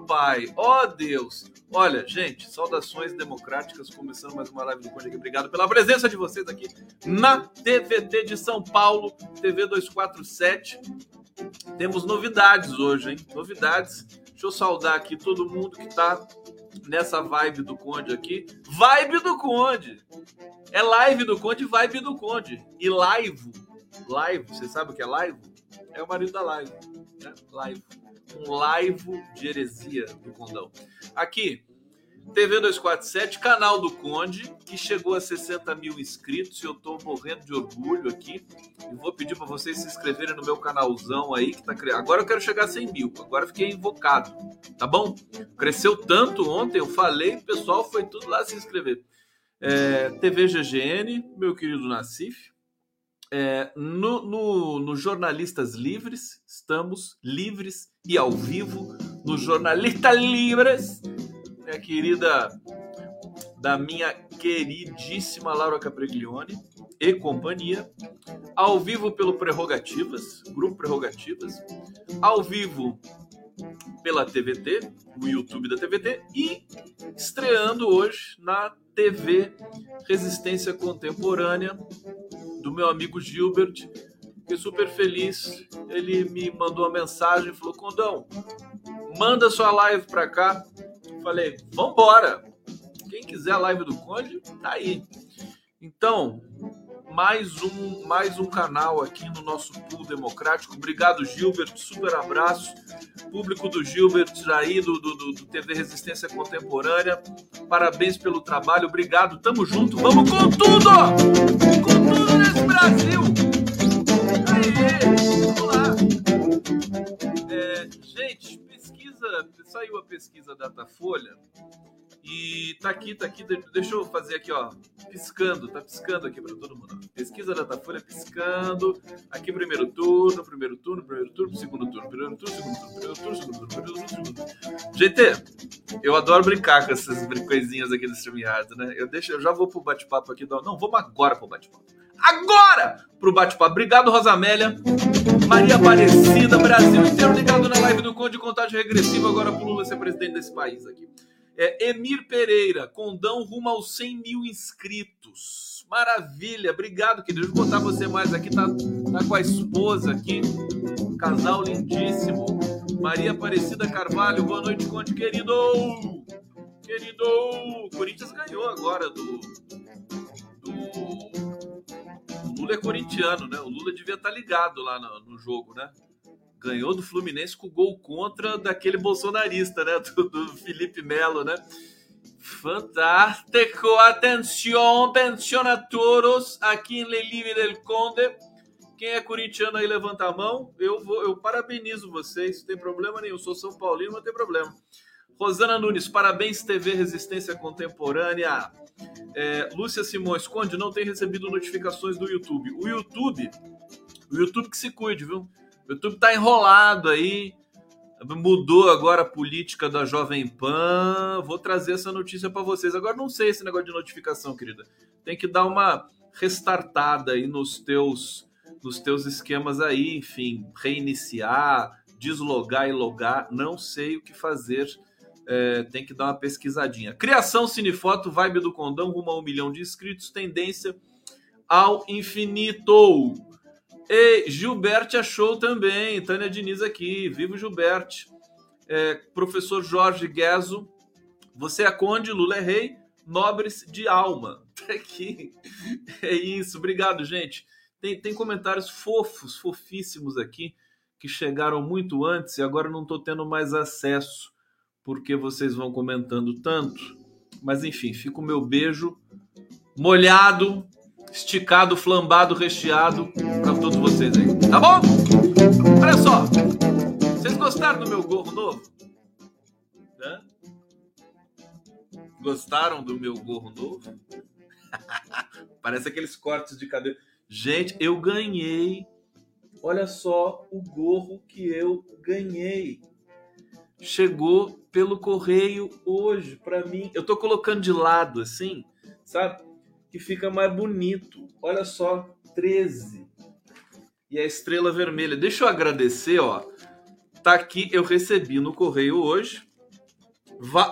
Pai, ó oh, Deus. Olha, gente, saudações democráticas, começando mais uma live do Conde aqui. Obrigado pela presença de vocês aqui na TVT de São Paulo, TV 247. Temos novidades hoje, hein? Novidades. Deixa eu saudar aqui todo mundo que está nessa vibe do Conde aqui. Vibe do Conde! É live do Conde, vibe do Conde. E live, live, você sabe o que é live? É o marido da live, né? Live. Um live de heresia do Condão. Aqui, TV 247, canal do Conde, que chegou a 60 mil inscritos e eu tô morrendo de orgulho aqui. E vou pedir para vocês se inscreverem no meu canalzão aí que tá criando. Agora eu quero chegar a 100 mil, agora fiquei invocado, tá bom? Cresceu tanto ontem, eu falei, o pessoal foi tudo lá se inscrever. É, TV GGN, meu querido Nassif. É, no, no, no Jornalistas Livres, estamos livres e ao vivo no Jornalistas Livres minha querida, da minha queridíssima Laura Capriglione e companhia, ao vivo pelo Prerrogativas, Grupo Prerrogativas, ao vivo pela TVT, o YouTube da TVT, e estreando hoje na TV Resistência Contemporânea, do meu amigo Gilbert. Fiquei super feliz. Ele me mandou uma mensagem e falou: Condão, manda sua live para cá Falei, vambora! Quem quiser a live do Conde, tá aí. Então, mais um, mais um canal aqui no nosso pool democrático. Obrigado, Gilbert. Super abraço. Público do Gilbert aí, do, do, do TV Resistência Contemporânea. Parabéns pelo trabalho. Obrigado. Tamo junto. Vamos com tudo! Com tudo nesse Brasil! É, gente, pesquisa, saiu a pesquisa Datafolha e tá aqui, tá aqui, deixa eu fazer aqui, ó, piscando, tá piscando aqui para todo mundo. Ó. Pesquisa Datafolha piscando, aqui primeiro turno, primeiro turno, primeiro turno, segundo turno, primeiro turno, segundo turno, primeiro turno, segundo turno, primeiro turno, segundo turno. GT, eu adoro brincar com essas coisinhas aqui do StreamYard, né? Eu deixo, eu já vou pro bate-papo aqui, não, vamos agora pro bate-papo. Agora pro bate-papo. Obrigado, Rosamélia. Maria Aparecida, Brasil inteiro ligado na live do Conde, contagem regressiva agora pro Lula ser presidente desse país aqui. É, Emir Pereira, Condão rumo aos 100 mil inscritos. Maravilha, obrigado, querido. Eu botar você mais aqui, tá, tá com a esposa aqui. Um casal lindíssimo. Maria Aparecida Carvalho, boa noite, Conde, querido. Querido, o Corinthians ganhou agora do, do o Lula é corintiano, né? O Lula devia estar tá ligado lá no, no jogo, né? ganhou do Fluminense com gol contra daquele bolsonarista, né? Do, do Felipe Melo, né? Fantástico! Atenção, atenção a todos aqui em Lelive del Conde. Quem é corintiano aí, levanta a mão. Eu vou, eu parabenizo vocês, não tem problema nenhum. Sou São Paulino, não tem problema. Rosana Nunes, parabéns, TV Resistência Contemporânea. É, Lúcia Simões, Conde, não tem recebido notificações do YouTube. O YouTube, o YouTube que se cuide, viu? O YouTube tá enrolado aí. Mudou agora a política da Jovem Pan. Vou trazer essa notícia para vocês. Agora não sei esse negócio de notificação, querida. Tem que dar uma restartada aí nos teus nos teus esquemas aí, enfim, reiniciar, deslogar e logar, não sei o que fazer. É, tem que dar uma pesquisadinha. Criação Cinefoto, vibe do Condão, rumo a um milhão de inscritos, tendência ao infinito. E Gilberte achou também, Tânia Diniz aqui, vivo Gilberte. É, professor Jorge Gueso, você é conde, Lula é rei, nobres de alma. Tá aqui. É isso, obrigado, gente. Tem, tem comentários fofos, fofíssimos aqui, que chegaram muito antes e agora não estou tendo mais acesso, porque vocês vão comentando tanto. Mas enfim, fica o meu beijo molhado esticado, flambado, recheado para todos vocês aí. Tá bom? Olha só. Vocês gostaram do meu gorro novo? Hã? Gostaram do meu gorro novo? Parece aqueles cortes de cabelo. Gente, eu ganhei Olha só o gorro que eu ganhei. Chegou pelo correio hoje para mim. Eu tô colocando de lado assim, sabe? Que fica mais bonito. Olha só, 13. E a estrela vermelha. Deixa eu agradecer, ó. Tá aqui, eu recebi no correio hoje.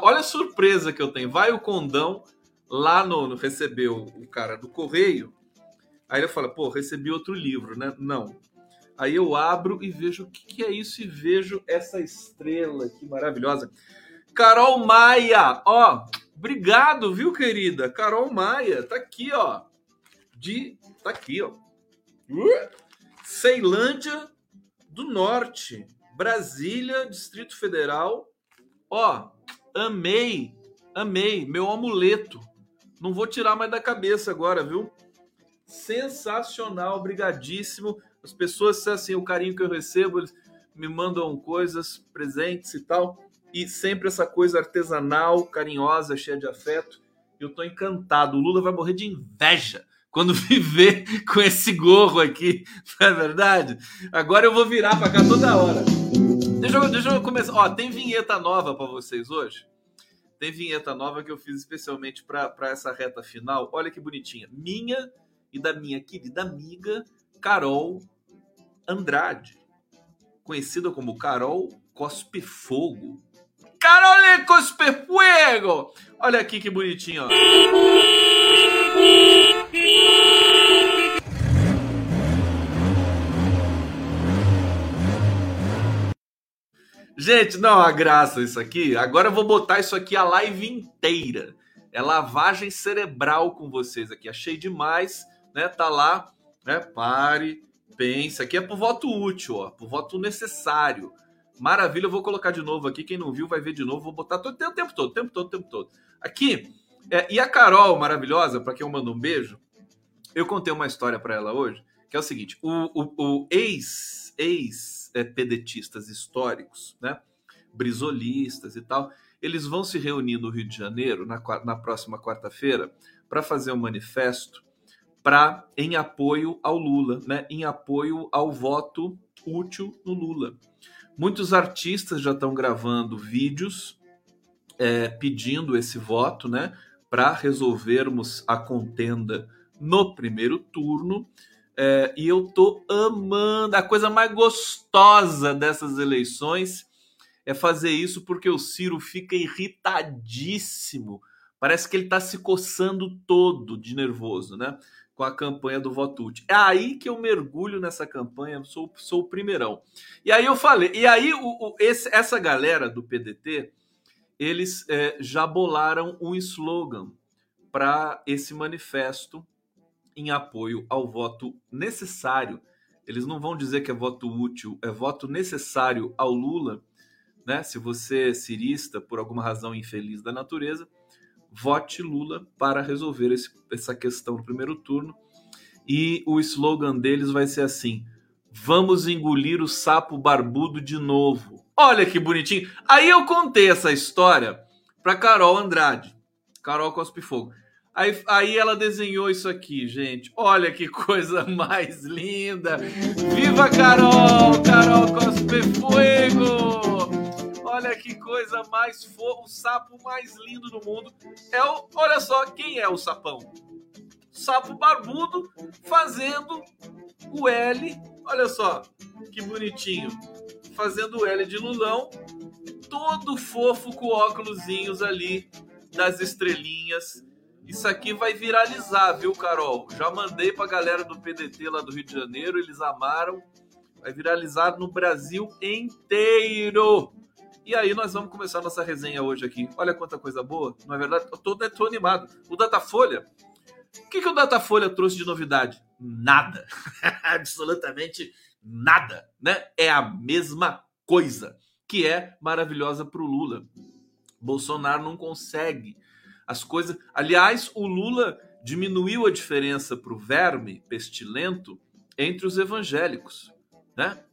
olha a surpresa que eu tenho. Vai o condão lá no, no recebeu o cara do correio. Aí ele fala, pô, recebi outro livro, né? Não. Aí eu abro e vejo o que, que é isso e vejo essa estrela que maravilhosa. Carol Maia, ó, obrigado, viu, querida? Carol Maia, tá aqui, ó. De, tá aqui, ó. Uh, Ceilândia do Norte, Brasília, Distrito Federal. Ó, amei, amei, meu amuleto. Não vou tirar mais da cabeça agora, viu? Sensacional, obrigadíssimo. As pessoas, assim, o carinho que eu recebo, eles me mandam coisas, presentes e tal. E sempre essa coisa artesanal, carinhosa, cheia de afeto. Eu tô encantado. O Lula vai morrer de inveja quando viver com esse gorro aqui, não é verdade? Agora eu vou virar para cá toda hora. Deixa eu, deixa eu começar. Ó, tem vinheta nova para vocês hoje. Tem vinheta nova que eu fiz especialmente para essa reta final. Olha que bonitinha. Minha e da minha querida amiga Carol Andrade, conhecida como Carol Cospe Fogo. Carol Cospe Fuego! Olha aqui que bonitinho, ó. Gente, não, a graça isso aqui. Agora eu vou botar isso aqui a live inteira. É lavagem cerebral com vocês aqui. Achei demais, né? Tá lá, né? Pare, pense. Aqui é pro voto útil, ó, pro voto necessário. Maravilha, eu vou colocar de novo aqui. Quem não viu vai ver de novo. Vou botar todo, o tempo todo, o tempo todo, o tempo todo. Aqui. É, e a Carol, maravilhosa, para quem eu mando um beijo, eu contei uma história para ela hoje, que é o seguinte: o, o, o ex, ex é, pedetistas históricos, né? brisolistas e tal, eles vão se reunir no Rio de Janeiro na, na próxima quarta-feira para fazer um manifesto para em apoio ao Lula, né? em apoio ao voto útil no Lula. Muitos artistas já estão gravando vídeos é, pedindo esse voto, né, para resolvermos a contenda no primeiro turno. É, e eu tô amando. A coisa mais gostosa dessas eleições é fazer isso porque o Ciro fica irritadíssimo. Parece que ele tá se coçando todo de nervoso, né? Com a campanha do voto útil. É aí que eu mergulho nessa campanha, sou, sou o primeirão. E aí eu falei, e aí o, o esse, essa galera do PDT, eles é, já bolaram um slogan para esse manifesto em apoio ao voto necessário. Eles não vão dizer que é voto útil, é voto necessário ao Lula. Né? Se você é cirista por alguma razão infeliz da natureza, vote Lula para resolver esse, essa questão no primeiro turno. E o slogan deles vai ser assim: Vamos engolir o sapo barbudo de novo. Olha que bonitinho. Aí eu contei essa história para Carol Andrade, Carol Cospe Fogo. Aí, aí ela desenhou isso aqui, gente. Olha que coisa mais linda! Viva Carol! Carol Cospe Fuego! Olha que coisa mais fofa, o sapo mais lindo do mundo. É o, olha só, quem é o sapão? Sapo barbudo fazendo o L. Olha só, que bonitinho. Fazendo o L de Lulão, todo fofo com óculosinhos ali das estrelinhas isso aqui vai viralizar, viu, Carol? Já mandei pra galera do PDT lá do Rio de Janeiro, eles amaram. Vai viralizar no Brasil inteiro. E aí nós vamos começar nossa resenha hoje aqui. Olha quanta coisa boa, não é verdade? Eu tô, tô animado. O Datafolha, o que, que o Datafolha trouxe de novidade? Nada. Absolutamente nada, né? É a mesma coisa, que é maravilhosa para o Lula. Bolsonaro não consegue as coisas. Aliás, o Lula diminuiu a diferença para o verme pestilento entre os evangélicos, né?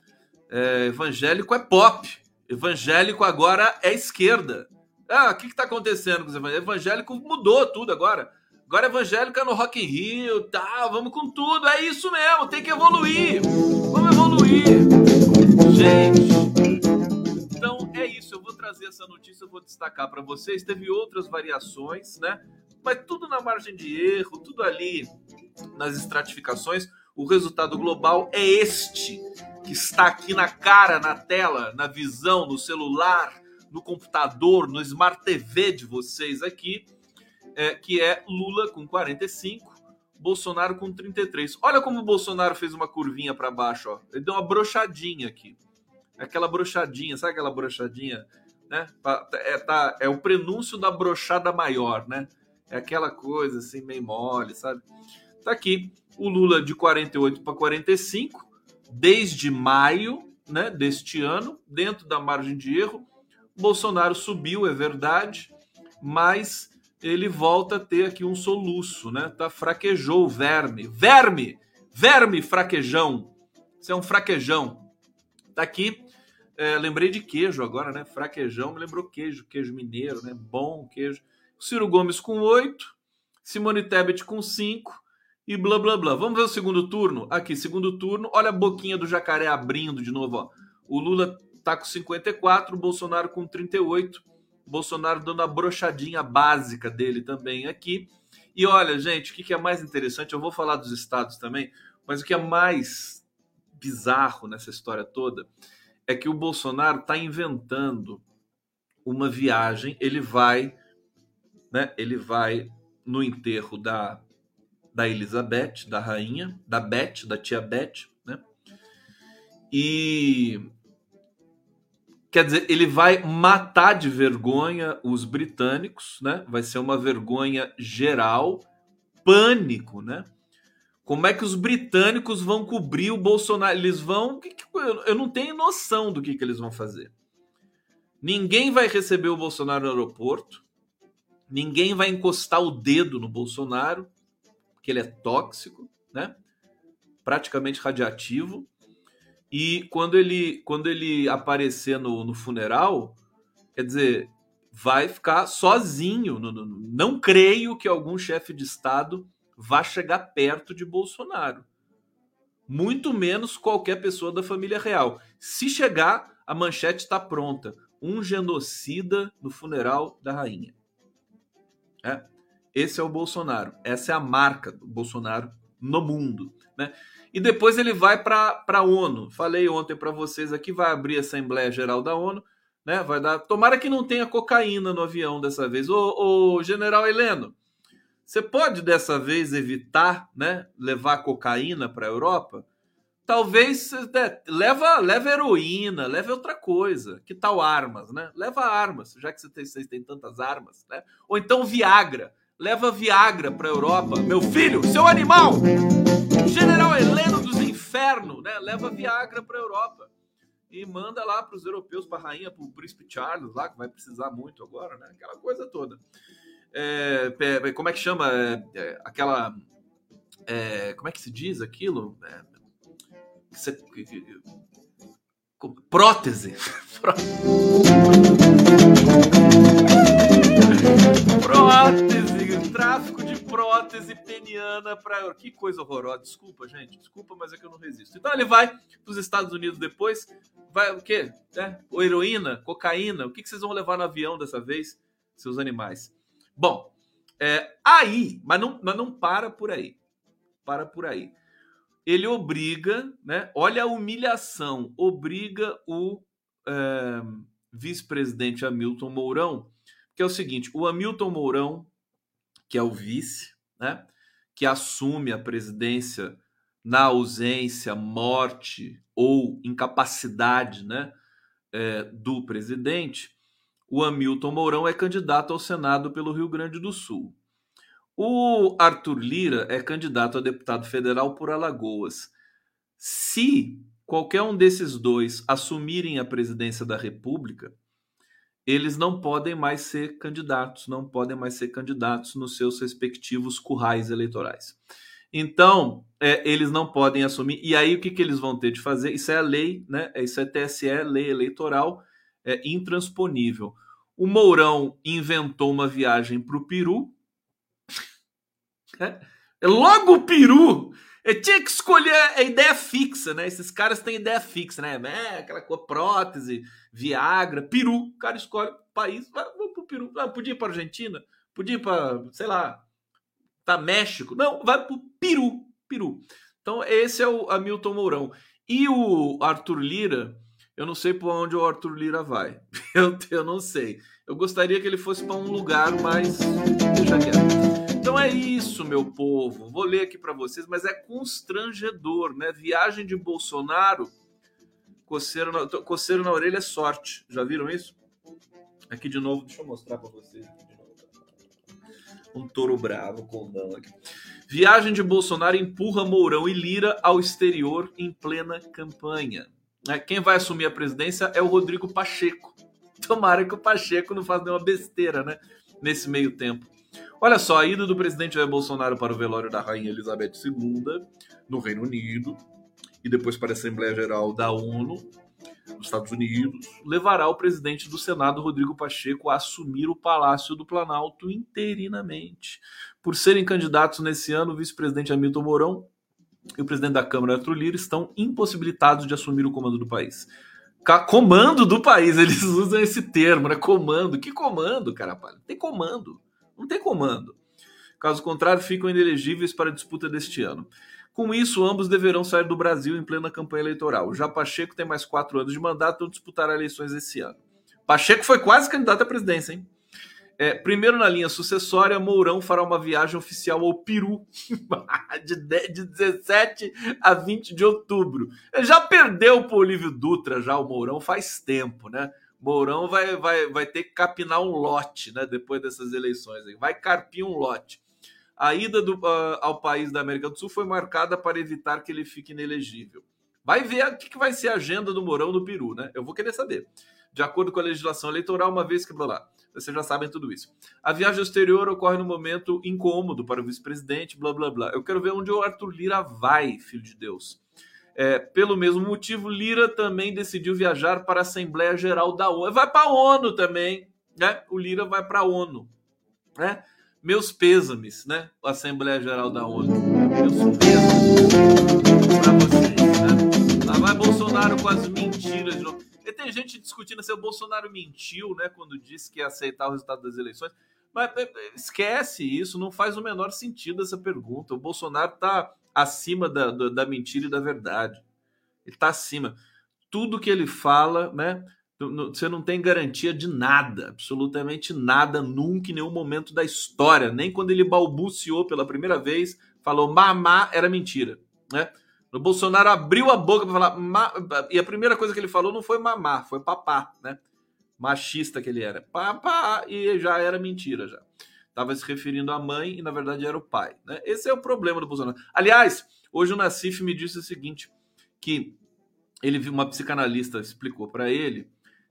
É, evangélico é pop, evangélico agora é esquerda. Ah, o que está acontecendo com os evangélicos? Evangélico mudou tudo agora. Agora evangélica no Rock in Rio, tá? Vamos com tudo, é isso mesmo, tem que evoluir. Vamos evoluir. Gente, então é isso, eu vou trazer essa notícia, eu vou destacar para vocês. Teve outras variações, né? Mas tudo na margem de erro, tudo ali nas estratificações. O resultado global é este, que está aqui na cara, na tela, na visão, no celular, no computador, no Smart TV de vocês aqui é, que é Lula com 45, Bolsonaro com 33. Olha como o Bolsonaro fez uma curvinha para baixo, ó. Ele deu uma brochadinha aqui. Aquela brochadinha, sabe aquela brochadinha, né? É, tá, é o prenúncio da brochada maior, né? É aquela coisa assim meio mole, sabe? Tá aqui o Lula de 48 para 45 desde maio, né, deste ano, dentro da margem de erro. Bolsonaro subiu, é verdade, mas ele volta a ter aqui um soluço, né? Tá fraquejou o verme. Verme! Verme fraquejão. Isso é um fraquejão. Tá aqui. É, lembrei de queijo agora, né? Fraquejão me lembrou queijo, queijo mineiro, né? Bom queijo. Ciro Gomes com oito, Simone Tebet com cinco e blá blá blá. Vamos ver o segundo turno? Aqui, segundo turno. Olha a boquinha do jacaré abrindo de novo, ó. O Lula tá com 54, o Bolsonaro com 38 Bolsonaro dando a brochadinha básica dele também aqui. E olha, gente, o que é mais interessante? Eu vou falar dos estados também, mas o que é mais bizarro nessa história toda é que o Bolsonaro está inventando uma viagem. Ele vai, né? Ele vai no enterro da da Elizabeth, da rainha, da Beth, da tia Beth, né? E Quer dizer, ele vai matar de vergonha os britânicos, né? Vai ser uma vergonha geral, pânico, né? Como é que os britânicos vão cobrir o Bolsonaro? Eles vão. Eu não tenho noção do que, que eles vão fazer. Ninguém vai receber o Bolsonaro no aeroporto. Ninguém vai encostar o dedo no Bolsonaro, porque ele é tóxico, né? Praticamente radiativo. E quando ele, quando ele aparecer no, no funeral, quer dizer, vai ficar sozinho. No, no, não creio que algum chefe de Estado vá chegar perto de Bolsonaro. Muito menos qualquer pessoa da família real. Se chegar, a manchete está pronta. Um genocida no funeral da rainha. É. Esse é o Bolsonaro. Essa é a marca do Bolsonaro no mundo. Né? e depois ele vai para a ONU. Falei ontem para vocês aqui, vai abrir a Assembleia Geral da ONU, né? Vai dar. Tomara que não tenha cocaína no avião dessa vez. Ô, ô General Heleno, você pode dessa vez evitar, né? Levar cocaína para a Europa? Talvez né, leva, leva heroína, leva outra coisa. Que tal armas, né? Leva armas, já que vocês têm tantas armas, né? Ou então Viagra. Leva Viagra para a Europa. Meu filho, seu animal! General Heleno dos Infernos, né? Leva Viagra para a Europa e manda lá para os europeus, para a rainha, o príncipe Charles lá, que vai precisar muito agora, né? Aquela coisa toda. É, como é que chama? É, é, aquela. É, como é que se diz aquilo? É, prótese. prótese, tráfico de prótese peniana para que coisa horrorosa. Desculpa, gente, desculpa, mas é que eu não resisto. Então ele vai para os Estados Unidos depois, vai o quê? É, heroína, cocaína. O que, que vocês vão levar no avião dessa vez, seus animais? Bom, é, aí, mas não, mas não para por aí. Para por aí. Ele obriga, né? Olha a humilhação, obriga o é, vice-presidente Hamilton Mourão que é o seguinte: o Hamilton Mourão, que é o vice, né, que assume a presidência na ausência, morte ou incapacidade né, é, do presidente, o Hamilton Mourão é candidato ao Senado pelo Rio Grande do Sul. O Arthur Lira é candidato a deputado federal por Alagoas. Se qualquer um desses dois assumirem a presidência da República, eles não podem mais ser candidatos, não podem mais ser candidatos nos seus respectivos currais eleitorais. Então, é, eles não podem assumir. E aí, o que, que eles vão ter de fazer? Isso é a lei, né? Isso é TSE, lei eleitoral, é intransponível. O Mourão inventou uma viagem para o Peru. É, é logo o peru. Eu tinha que escolher a ideia fixa, né? Esses caras têm ideia fixa, né? É, aquela coisa, prótese, Viagra, peru. O cara escolhe país, vai, vou pro peru. Ah, podia ir pra Argentina, podia ir pra, sei lá, tá México. Não, vai pro peru, peru. Então esse é o Hamilton Mourão. E o Arthur Lira, eu não sei por onde o Arthur Lira vai. Eu, eu não sei. Eu gostaria que ele fosse para um lugar mais. Deixa quieto. Então é isso, meu povo. Vou ler aqui para vocês, mas é constrangedor, né? Viagem de Bolsonaro, coceiro na, coceiro na orelha é sorte. Já viram isso? Aqui de novo, deixa eu mostrar para vocês. Um touro bravo, condão aqui. Viagem de Bolsonaro empurra Mourão e Lira ao exterior em plena campanha. É, quem vai assumir a presidência é o Rodrigo Pacheco. Tomara que o Pacheco não faça nenhuma besteira, né? Nesse meio tempo. Olha só, a ida do presidente Jair Bolsonaro para o velório da Rainha Elizabeth II, no Reino Unido, e depois para a Assembleia Geral da ONU, nos Estados Unidos, levará o presidente do Senado, Rodrigo Pacheco, a assumir o Palácio do Planalto interinamente. Por serem candidatos nesse ano, o vice-presidente Hamilton Mourão e o presidente da Câmara, Arthur Lira, estão impossibilitados de assumir o comando do país. Comando do país, eles usam esse termo, né? Comando. Que comando, cara? Tem comando. Não tem comando. Caso contrário, ficam inelegíveis para a disputa deste ano. Com isso, ambos deverão sair do Brasil em plena campanha eleitoral. Já Pacheco tem mais quatro anos de mandato e disputará eleições esse ano. Pacheco foi quase candidato à presidência, hein? É, primeiro na linha sucessória, Mourão fará uma viagem oficial ao Peru de, de 17 a 20 de outubro. Ele já perdeu para o Olívio Dutra, já o Mourão, faz tempo, né? Mourão vai, vai, vai ter que capinar um lote, né? Depois dessas eleições, aí. vai carpir um lote. A ida do, uh, ao país da América do Sul foi marcada para evitar que ele fique inelegível. Vai ver o que, que vai ser a agenda do Mourão no Peru, né? Eu vou querer saber. De acordo com a legislação eleitoral, uma vez que blá, blá, vocês já sabem tudo isso. A viagem exterior ocorre no momento incômodo para o vice-presidente, blá blá blá. Eu quero ver onde o Arthur Lira vai, filho de Deus. É, pelo mesmo motivo, Lira também decidiu viajar para a Assembleia Geral da ONU. Vai para a ONU também, né? O Lira vai para a ONU, né? Meus pêsames, né? A Assembleia Geral da ONU. Meus pêsames para vocês, né? Lá vai Bolsonaro com as mentiras de novo. E tem gente discutindo se o Bolsonaro mentiu, né? Quando disse que ia aceitar o resultado das eleições. Mas é, é, esquece isso, não faz o menor sentido essa pergunta. O Bolsonaro está acima da, da mentira e da verdade. Ele está acima. Tudo que ele fala, né? Você não tem garantia de nada, absolutamente nada, nunca em nenhum momento da história. Nem quando ele balbuciou pela primeira vez, falou mamá era mentira, né? O Bolsonaro abriu a boca para falar ma... e a primeira coisa que ele falou não foi mamá, foi papá, né? Machista que ele era, papá e já era mentira já estava se referindo à mãe e na verdade era o pai. Né? Esse é o problema do Bolsonaro. Aliás, hoje o Nassif me disse o seguinte, que ele viu uma psicanalista explicou para ele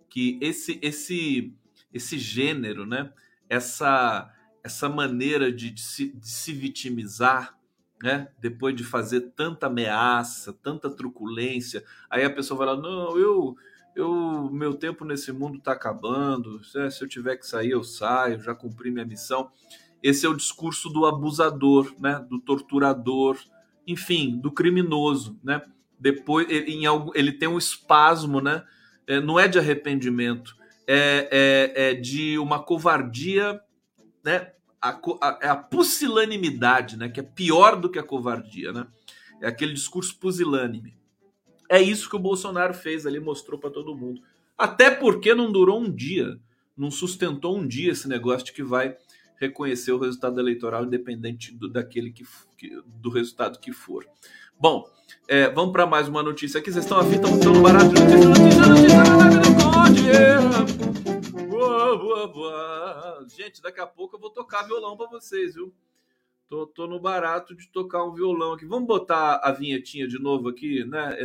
que esse esse esse gênero, né? Essa essa maneira de, de, se, de se vitimizar, né? Depois de fazer tanta ameaça, tanta truculência, aí a pessoa vai lá, não, eu eu meu tempo nesse mundo está acabando. É, se eu tiver que sair, eu saio, já cumpri minha missão. Esse é o discurso do abusador, né? Do torturador, enfim, do criminoso, né? Depois ele, algo, ele tem um espasmo, né? É, não é de arrependimento, é, é, é de uma covardia, né? A, a, é a pusilanimidade, né? Que é pior do que a covardia, né? É aquele discurso pusilânime. É isso que o Bolsonaro fez ali, mostrou para todo mundo. Até porque não durou um dia, não sustentou um dia esse negócio de que vai reconhecer o resultado eleitoral independente do, daquele que, que do resultado que for. Bom, é, vamos para mais uma notícia aqui. Vocês estão afim, estão barato notícia, notícia, notícia. Gente, daqui a pouco eu vou tocar violão para vocês, viu? Tô, tô no barato de tocar um violão aqui. Vamos botar a vinhetinha de novo aqui, né?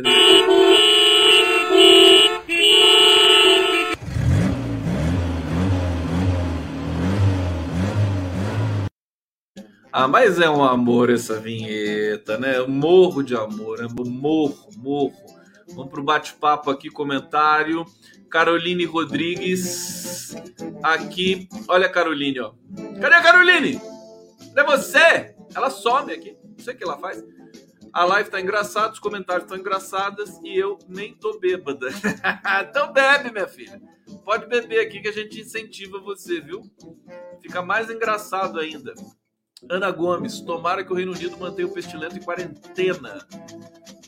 Ah, mas é um amor essa vinheta, né? Morro de amor, né? morro, morro. Vamos pro bate-papo aqui, comentário. Caroline Rodrigues aqui. Olha a Caroline, ó. Cadê a Caroline? Cadê você? Ela some aqui. Não sei o que ela faz. A live tá engraçada, os comentários estão engraçados e eu nem tô bêbada. então bebe, minha filha. Pode beber aqui que a gente incentiva você, viu? Fica mais engraçado ainda. Ana Gomes, tomara que o Reino Unido mantenha o pestilento em quarentena.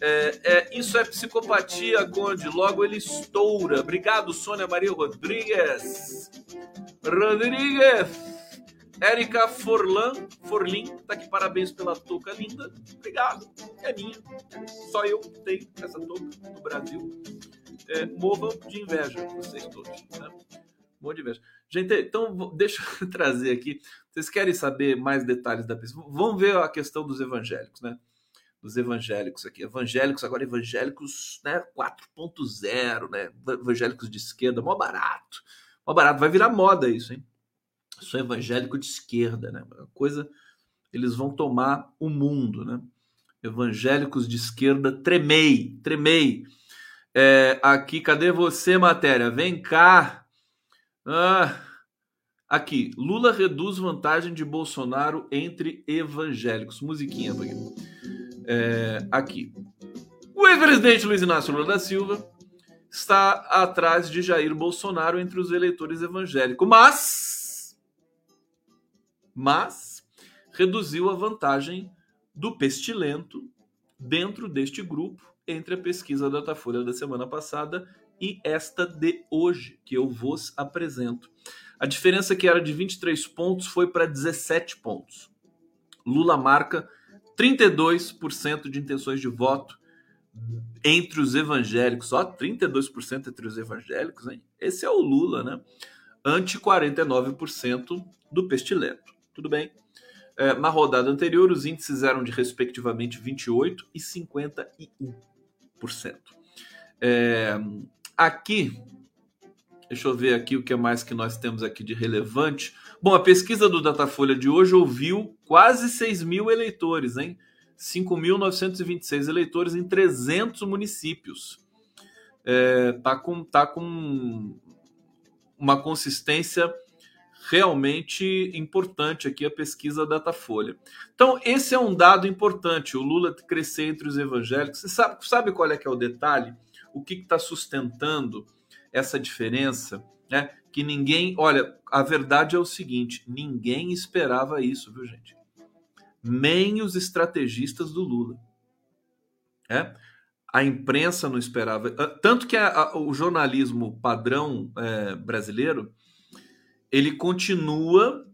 É, é, isso é psicopatia, Conde. Logo ele estoura. Obrigado, Sônia Maria Rodrigues. Rodrigues. Érica Forlan, Forlin, tá aqui, parabéns pela touca linda. Obrigado, é minha. Só eu tenho essa touca no Brasil. É, morram de inveja, vocês todos. Né? Morram de inveja. Gente, então deixa eu trazer aqui. Vocês querem saber mais detalhes da pesquisa? Vamos ver a questão dos evangélicos, né? Dos evangélicos aqui. Evangélicos, agora evangélicos né, 4.0, né? Evangélicos de esquerda, mó barato. Mó barato. Vai virar moda isso, hein? Sou evangélico de esquerda, né? Uma coisa, eles vão tomar o mundo, né? Evangélicos de esquerda, tremei, tremei. É, aqui, cadê você, matéria? Vem cá. Ah, aqui, Lula reduz vantagem de Bolsonaro entre evangélicos. Musiquinha. É, aqui. O ex-presidente Luiz Inácio Lula da Silva está atrás de Jair Bolsonaro entre os eleitores evangélicos, mas mas reduziu a vantagem do pestilento dentro deste grupo entre a pesquisa da Datafolha da semana passada e esta de hoje, que eu vos apresento. A diferença que era de 23 pontos foi para 17 pontos. Lula marca 32% de intenções de voto entre os evangélicos, só 32% entre os evangélicos, hein? Esse é o Lula, né? Ante 49% do pestilento. Tudo bem. É, na rodada anterior, os índices eram de respectivamente 28% e 51%. É, aqui, deixa eu ver aqui o que mais que nós temos aqui de relevante. Bom, a pesquisa do Datafolha de hoje ouviu quase 6 mil eleitores, hein? 5.926 eleitores em 300 municípios. É, tá com, tá com uma consistência realmente importante aqui a pesquisa Datafolha. Então, esse é um dado importante, o Lula crescer entre os evangélicos. Você sabe, sabe qual é que é o detalhe? O que está sustentando essa diferença? Né? Que ninguém. Olha, a verdade é o seguinte: ninguém esperava isso, viu, gente? Nem os estrategistas do Lula. É? A imprensa não esperava. Tanto que a, a, o jornalismo padrão é, brasileiro ele continua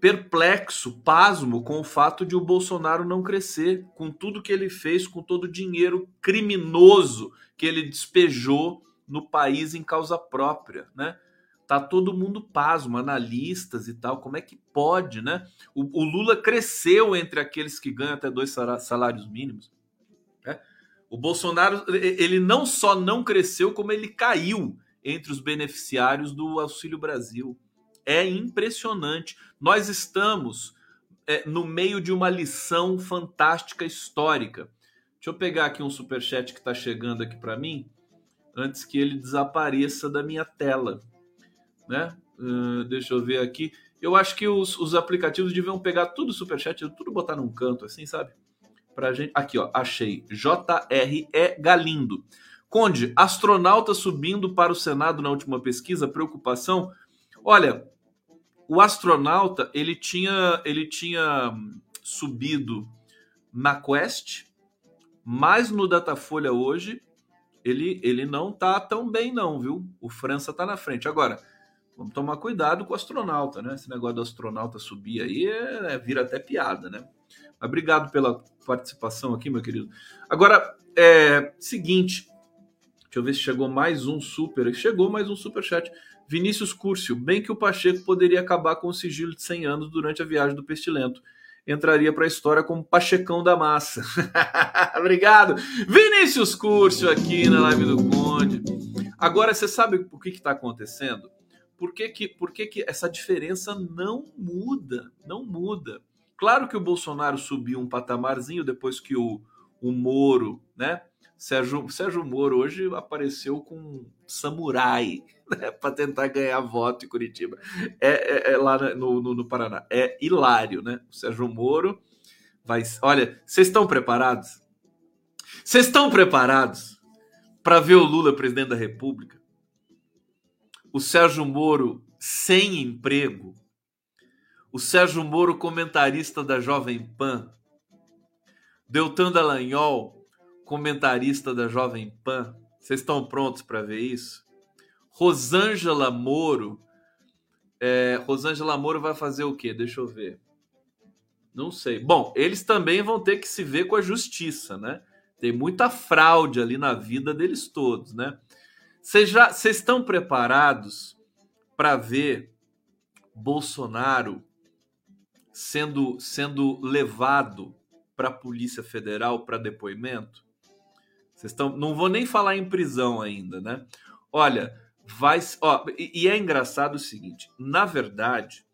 perplexo, pasmo com o fato de o Bolsonaro não crescer, com tudo que ele fez, com todo o dinheiro criminoso que ele despejou no país em causa própria, né? Tá todo mundo pasmo, analistas e tal. Como é que pode, né? O, o Lula cresceu entre aqueles que ganham até dois salários mínimos. Né? O Bolsonaro, ele não só não cresceu, como ele caiu entre os beneficiários do Auxílio Brasil é impressionante. Nós estamos é, no meio de uma lição fantástica histórica. Deixa eu pegar aqui um super chat que está chegando aqui para mim, antes que ele desapareça da minha tela, né? Uh, deixa eu ver aqui. Eu acho que os, os aplicativos deviam pegar tudo super chat, tudo botar num canto assim, sabe? Pra gente. Aqui, ó, achei. JRE Galindo. Conde, astronauta subindo para o Senado na última pesquisa, preocupação. Olha, o astronauta ele tinha ele tinha subido na Quest, mas no Datafolha hoje ele ele não tá tão bem não, viu? O França tá na frente. Agora, vamos tomar cuidado com o astronauta, né? Esse negócio do astronauta subir aí é, é, vira até piada, né? Obrigado pela participação aqui, meu querido. Agora, é seguinte, deixa eu ver se chegou mais um super, chegou mais um super chat. Vinícius Curcio, bem que o Pacheco poderia acabar com o sigilo de 100 anos durante a viagem do Pestilento. Entraria para a história como Pachecão da Massa. Obrigado. Vinícius Curcio aqui na live do Conde. Agora, você sabe o que está acontecendo? Por que, que, por que, que essa diferença não muda? Não muda. Claro que o Bolsonaro subiu um patamarzinho depois que o, o Moro né, Sérgio, Sérgio Moro hoje apareceu com um samurai né, para tentar ganhar voto em Curitiba. É, é, é lá no, no, no, Paraná. É hilário, né? O Sérgio Moro vai. Olha, vocês estão preparados? Vocês estão preparados para ver o Lula presidente da República? O Sérgio Moro sem emprego? O Sérgio Moro, comentarista da Jovem Pan? Deltan Dallagnol, comentarista da Jovem Pan? Vocês estão prontos para ver isso? Rosângela Moro. É, Rosângela Moro vai fazer o quê? Deixa eu ver. Não sei. Bom, eles também vão ter que se ver com a justiça, né? Tem muita fraude ali na vida deles todos, né? Vocês estão preparados para ver Bolsonaro sendo sendo levado para a Polícia Federal para depoimento? Vocês estão, não vou nem falar em prisão ainda, né? Olha, vai, ó, e, e é engraçado o seguinte, na verdade,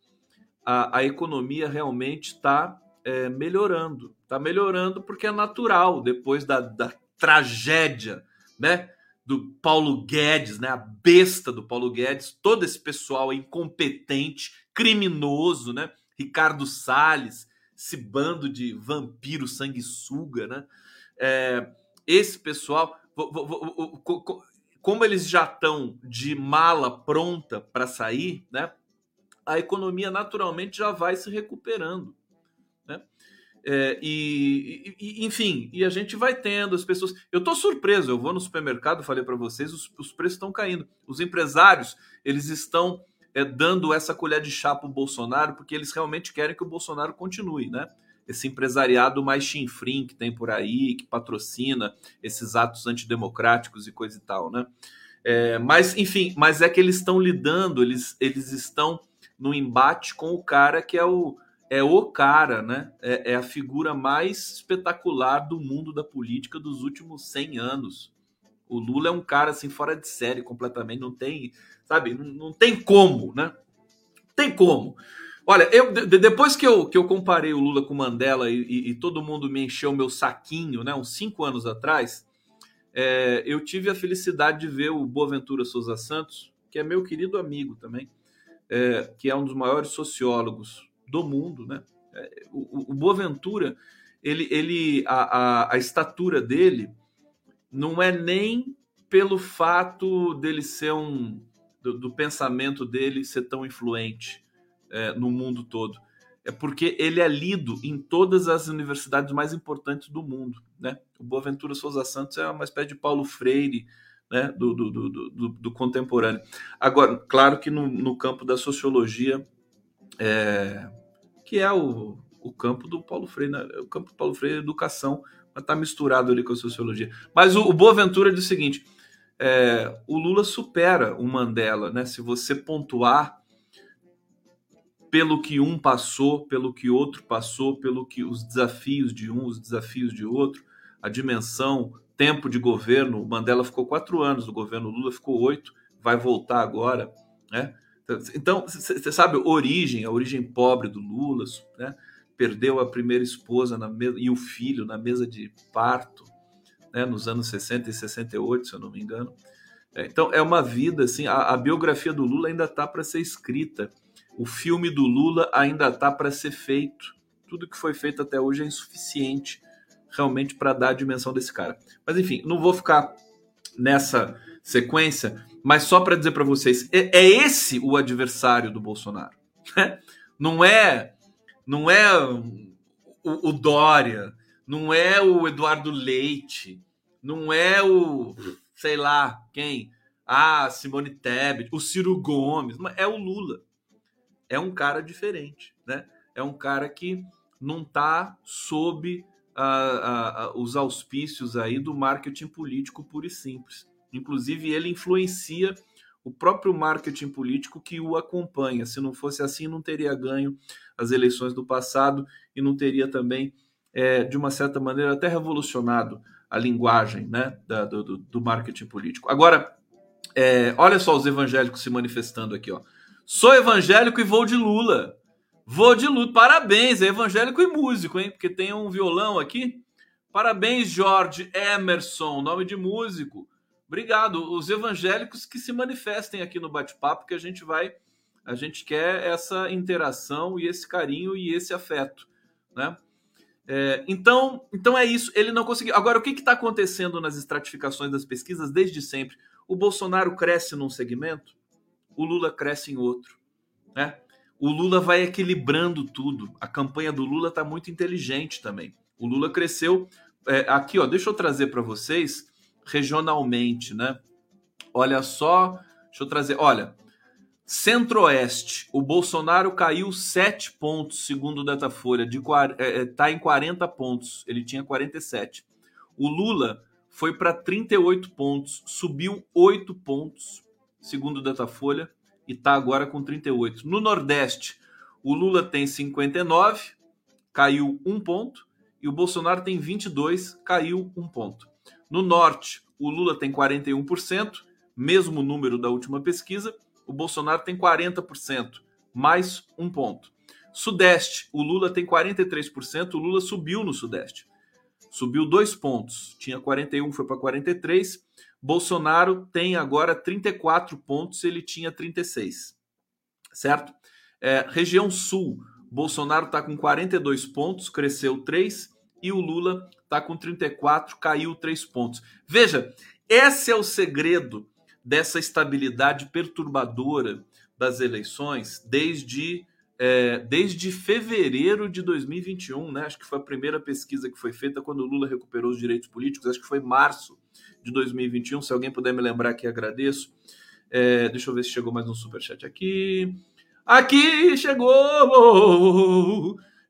a, a economia realmente está é, melhorando, está melhorando porque é natural depois da, da tragédia, né? do Paulo Guedes, né? A besta do Paulo Guedes, todo esse pessoal incompetente, criminoso, né? Ricardo Salles, esse bando de vampiro sanguessuga, né? É, esse pessoal, como eles já estão de mala pronta para sair, né? A economia naturalmente já vai se recuperando. É, e, e, enfim, e a gente vai tendo as pessoas. Eu estou surpreso, eu vou no supermercado, falei para vocês, os, os, preços estão caindo. Os empresários, eles estão é, dando essa colher de chá para o Bolsonaro, porque eles realmente querem que o Bolsonaro continue, né? Esse empresariado mais chinfrim que tem por aí, que patrocina esses atos antidemocráticos e coisa e tal, né? É, mas, enfim, mas é que eles estão lidando, eles, eles estão no embate com o cara que é o é o cara, né? É, é, a figura mais espetacular do mundo da política dos últimos 100 anos. O Lula é um cara assim fora de série completamente, não tem, sabe, não, não tem como, né? Tem como. Olha, eu de, depois que eu, que eu comparei o Lula com o Mandela e, e, e todo mundo me encheu meu saquinho, né? Uns cinco anos atrás, é, eu tive a felicidade de ver o Boaventura Souza Santos, que é meu querido amigo também, é, que é um dos maiores sociólogos do mundo, né? É, o, o Boaventura, ele, ele a, a, a estatura dele não é nem pelo fato dele ser um do, do pensamento dele ser tão influente é, no mundo todo. É porque ele é lido em todas as universidades mais importantes do mundo. Né? O Boaventura Souza Santos é uma espécie de Paulo Freire né? do, do, do, do, do contemporâneo. Agora, claro que no, no campo da sociologia, é, que é o, o campo do Paulo Freire, né? o campo do Paulo Freire é educação, mas está misturado ali com a sociologia. Mas o, o Boaventura diz o seguinte: é, o Lula supera o Mandela, né? Se você pontuar pelo que um passou, pelo que outro passou, pelo que os desafios de um, os desafios de outro, a dimensão, tempo de governo. O Mandela ficou quatro anos no governo, o Lula ficou oito, vai voltar agora, né? Então, você sabe, a origem, a origem pobre do Lula, né? perdeu a primeira esposa mesa, e o filho na mesa de parto, né? nos anos 60 e 68, se eu não me engano. É, então, é uma vida, assim, a, a biografia do Lula ainda está para ser escrita, o filme do Lula ainda está para ser feito. Tudo que foi feito até hoje é insuficiente realmente para dar a dimensão desse cara. Mas, enfim, não vou ficar nessa sequência, mas só para dizer para vocês, é, é, esse o adversário do Bolsonaro. Né? Não é, não é o, o, Dória, não é o Eduardo Leite, não é o, sei lá, quem? Ah, Simone Tebet, o Ciro Gomes, é o Lula. É um cara diferente, né? É um cara que não está sob os auspícios aí do marketing político puro e simples. Inclusive, ele influencia o próprio marketing político que o acompanha. Se não fosse assim, não teria ganho as eleições do passado e não teria também, é, de uma certa maneira, até revolucionado a linguagem né, da, do, do, marketing político. Agora, é, olha só os evangélicos se manifestando aqui. Ó. Sou evangélico e vou de Lula. Vou de Lula. Parabéns, é evangélico e músico, hein? Porque tem um violão aqui. Parabéns, Jorge Emerson, nome de músico. Obrigado. Os evangélicos que se manifestem aqui no bate-papo, que a gente vai, a gente quer essa interação e esse carinho e esse afeto, né? É, então, então é isso. Ele não conseguiu. Agora, o que está acontecendo nas estratificações das pesquisas desde sempre? O Bolsonaro cresce num segmento, o Lula cresce em outro, né? O Lula vai equilibrando tudo. A campanha do Lula está muito inteligente também. O Lula cresceu é, aqui, ó. Deixa eu trazer para vocês regionalmente, né? Olha só, deixa eu trazer. Olha, Centro-Oeste, o Bolsonaro caiu 7 pontos, segundo o Datafolha, de, é, é, em 40 pontos, ele tinha 47. O Lula foi para 38 pontos, subiu 8 pontos, segundo o Datafolha, e está agora com 38. No Nordeste, o Lula tem 59, caiu 1 ponto, e o Bolsonaro tem 22, caiu 1 ponto. No Norte, o Lula tem 41%, mesmo número da última pesquisa, o Bolsonaro tem 40%, mais um ponto. Sudeste, o Lula tem 43%, o Lula subiu no Sudeste. Subiu dois pontos, tinha 41, foi para 43. Bolsonaro tem agora 34 pontos, ele tinha 36. Certo? É, região Sul, Bolsonaro está com 42 pontos, cresceu 3 e o Lula está com 34, caiu 3 pontos. Veja, esse é o segredo dessa estabilidade perturbadora das eleições desde, é, desde fevereiro de 2021, né? Acho que foi a primeira pesquisa que foi feita quando o Lula recuperou os direitos políticos, acho que foi março de 2021. Se alguém puder me lembrar aqui, agradeço. É, deixa eu ver se chegou mais um superchat aqui. Aqui chegou!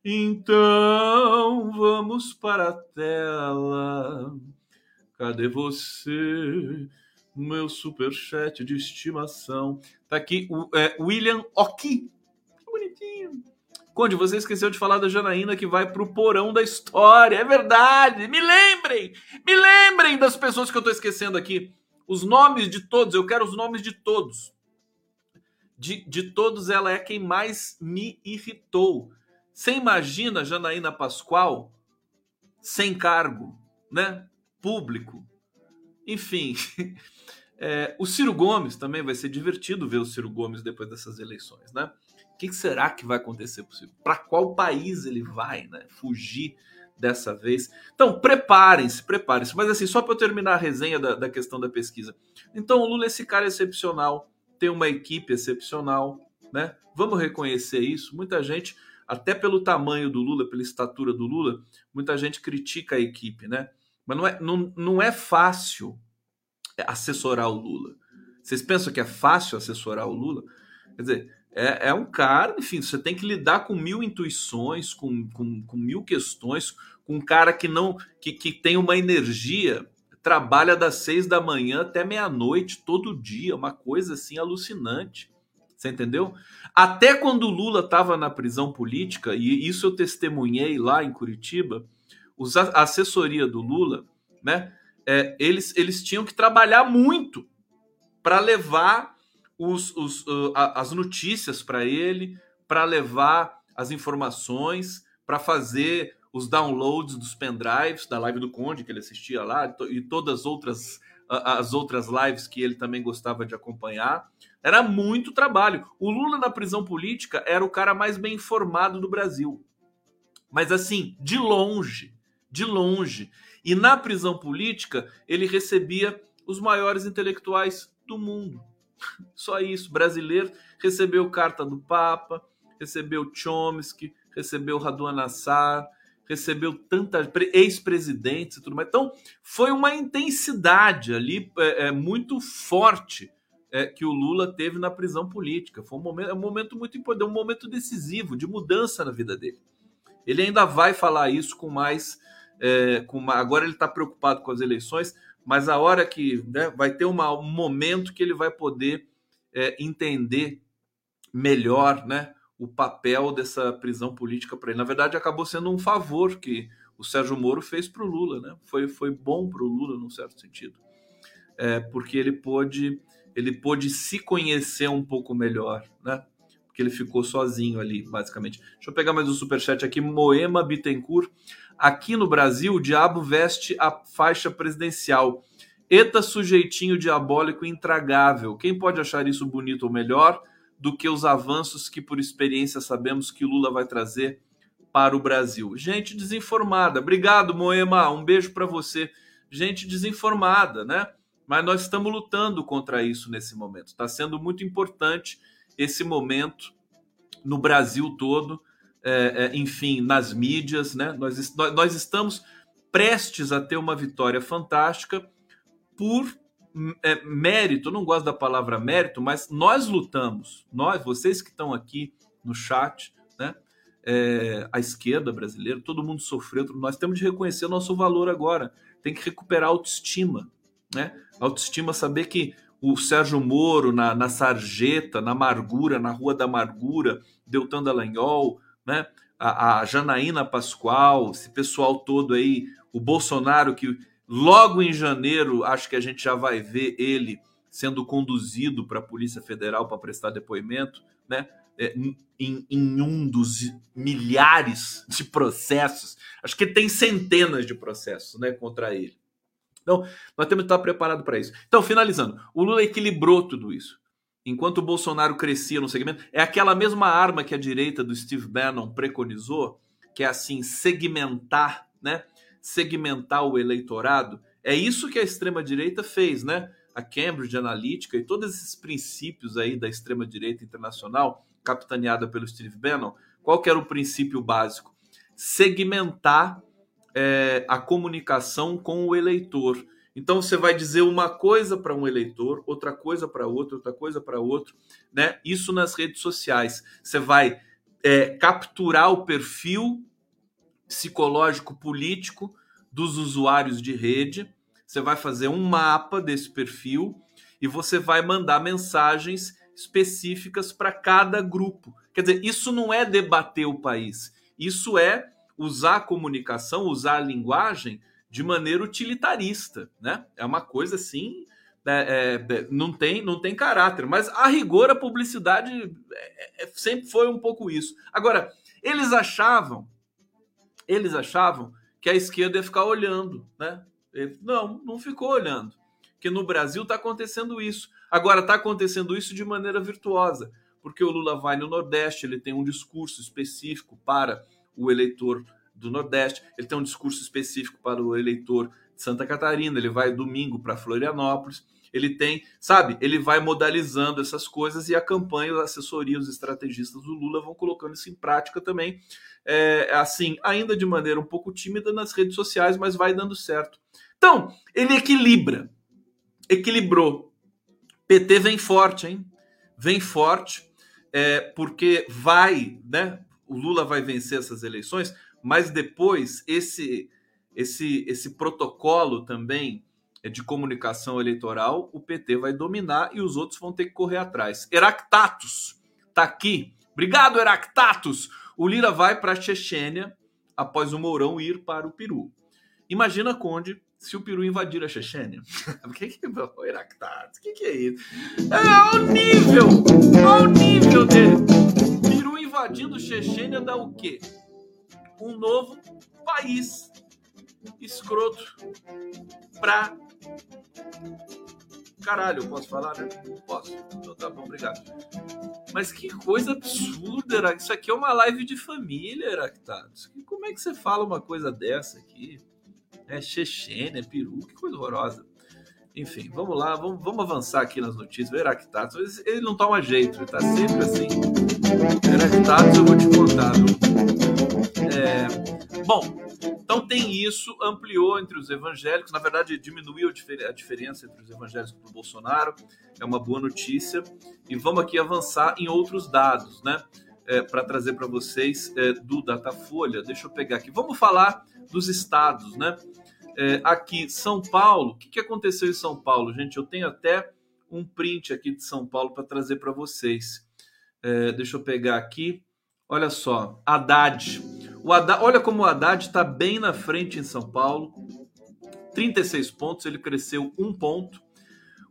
Então vamos para a tela. Cadê você? Meu superchat de estimação. Tá aqui o é, William Oki. Bonitinho. Conde, você esqueceu de falar da Janaína que vai pro porão da história. É verdade. Me lembrem. Me lembrem das pessoas que eu tô esquecendo aqui. Os nomes de todos. Eu quero os nomes de todos. De, de todos, ela é quem mais me irritou você imagina Janaína Pascoal sem cargo, né? Público. Enfim, é, o Ciro Gomes também vai ser divertido ver o Ciro Gomes depois dessas eleições, né? O que será que vai acontecer possível? Para qual país ele vai, né? Fugir dessa vez. Então, preparem-se, preparem-se. Mas assim, só para eu terminar a resenha da, da questão da pesquisa. Então, o Lula é esse cara excepcional, tem uma equipe excepcional, né? Vamos reconhecer isso. Muita gente até pelo tamanho do Lula, pela estatura do Lula, muita gente critica a equipe, né? Mas não é, não, não é fácil assessorar o Lula. Vocês pensam que é fácil assessorar o Lula? Quer dizer, é, é um cara, enfim, você tem que lidar com mil intuições, com, com, com mil questões, com um cara que não que, que tem uma energia, trabalha das seis da manhã até meia-noite, todo dia, uma coisa assim alucinante. Você entendeu? Até quando o Lula estava na prisão política, e isso eu testemunhei lá em Curitiba, os, a assessoria do Lula, né? É, eles, eles tinham que trabalhar muito para levar os, os, uh, as notícias para ele, para levar as informações, para fazer os downloads dos pendrives da live do Conde que ele assistia lá e todas as outras as outras lives que ele também gostava de acompanhar. Era muito trabalho. O Lula na prisão política era o cara mais bem informado do Brasil. Mas assim, de longe, de longe. E na prisão política, ele recebia os maiores intelectuais do mundo. Só isso. Brasileiro recebeu carta do Papa, recebeu Chomsky, recebeu Raduan Nassar, recebeu tantas ex-presidentes e tudo mais. Então, foi uma intensidade ali é, é, muito forte é, que o Lula teve na prisão política. Foi um momento, é um momento muito importante, um momento decisivo de mudança na vida dele. Ele ainda vai falar isso com mais. É, com uma, agora ele está preocupado com as eleições, mas a hora que né, vai ter uma, um momento que ele vai poder é, entender melhor, né? o papel dessa prisão política para ele. Na verdade, acabou sendo um favor que o Sérgio Moro fez para o Lula, né? Foi, foi bom para o Lula, num certo sentido, é, porque ele pôde, ele pôde se conhecer um pouco melhor, né? Porque ele ficou sozinho ali, basicamente. Deixa eu pegar mais um superchat aqui. Moema Bittencourt. Aqui no Brasil, o diabo veste a faixa presidencial. Eta sujeitinho diabólico intragável. Quem pode achar isso bonito ou melhor do que os avanços que, por experiência, sabemos que Lula vai trazer para o Brasil? Gente desinformada. Obrigado, Moema. Um beijo para você. Gente desinformada, né? Mas nós estamos lutando contra isso nesse momento. Está sendo muito importante esse momento no Brasil todo, é, é, enfim, nas mídias, né? Nós, nós estamos prestes a ter uma vitória fantástica por é, mérito. Não gosto da palavra mérito, mas nós lutamos, nós, vocês que estão aqui no chat, né? É, a esquerda brasileira, todo mundo sofreu, nós temos de reconhecer nosso valor agora. Tem que recuperar a autoestima, né? Autoestima, saber que o Sérgio Moro na, na Sarjeta, na Amargura, na Rua da Amargura, Deltan Dallagnol, né? A, a Janaína Pascoal, esse pessoal todo aí, o Bolsonaro que logo em janeiro acho que a gente já vai ver ele sendo conduzido para a Polícia Federal para prestar depoimento, né? É, em, em, um dos milhares de processos, acho que tem centenas de processos, né, contra ele. Então, nós temos que estar preparados para isso. Então, finalizando, o Lula equilibrou tudo isso. Enquanto o Bolsonaro crescia no segmento, é aquela mesma arma que a direita do Steve Bannon preconizou, que é assim, segmentar, né? Segmentar o eleitorado. É isso que a extrema-direita fez, né? A Cambridge Analytica e todos esses princípios aí da extrema-direita internacional, capitaneada pelo Steve Bannon, qual que era o princípio básico? Segmentar é, a comunicação com o eleitor. Então você vai dizer uma coisa para um eleitor, outra coisa para outro, outra coisa para outro, né? Isso nas redes sociais. Você vai é, capturar o perfil psicológico político dos usuários de rede. Você vai fazer um mapa desse perfil e você vai mandar mensagens específicas para cada grupo. Quer dizer, isso não é debater o país, isso é usar a comunicação, usar a linguagem de maneira utilitarista, né? É uma coisa assim, é, é, não tem não tem caráter, mas a rigor a publicidade é, é, sempre foi um pouco isso. Agora eles achavam, eles achavam que a esquerda ia ficar olhando, né? Não, não ficou olhando, que no Brasil está acontecendo isso. Agora está acontecendo isso de maneira virtuosa, porque o Lula vai no Nordeste, ele tem um discurso específico para o eleitor do Nordeste, ele tem um discurso específico para o eleitor de Santa Catarina, ele vai domingo para Florianópolis, ele tem, sabe, ele vai modalizando essas coisas e a campanha, a assessoria, os estrategistas do Lula vão colocando isso em prática também, é, assim, ainda de maneira um pouco tímida nas redes sociais, mas vai dando certo. Então, ele equilibra, equilibrou. PT vem forte, hein? Vem forte, é, porque vai, né? o Lula vai vencer essas eleições, mas depois esse esse esse protocolo também de comunicação eleitoral, o PT vai dominar e os outros vão ter que correr atrás. Heractatus tá aqui. Obrigado, Heractatus. O Lira vai para a Chechênia após o Mourão ir para o Peru. Imagina, Conde, se o Peru invadir a Chechênia. O que que é Heractatus? O que, que é isso? É ao nível, ao nível dele invadindo Chechênia dá o quê? Um novo país escroto pra caralho, eu posso falar, né? Posso. Então tá bom, obrigado. Mas que coisa absurda, era. Isso aqui é uma live de família, Heractados. Como é que você fala uma coisa dessa aqui? É Chechênia, Peru, que coisa horrorosa. Enfim, vamos lá, vamos, vamos avançar aqui nas notícias. O Heractados, ele não toma jeito, ele tá sempre assim. Heractados, eu vou te contar. É, bom, então tem isso, ampliou entre os evangélicos, na verdade diminuiu a diferença entre os evangélicos e o Bolsonaro, é uma boa notícia. E vamos aqui avançar em outros dados, né? É, para trazer para vocês é, do Datafolha. Deixa eu pegar aqui. Vamos falar dos estados, né? é, aqui, São Paulo, o que, que aconteceu em São Paulo, gente? Eu tenho até um print aqui de São Paulo para trazer para vocês. É, deixa eu pegar aqui. Olha só, Haddad. O Haddad olha como o Haddad está bem na frente em São Paulo. 36 pontos, ele cresceu um ponto.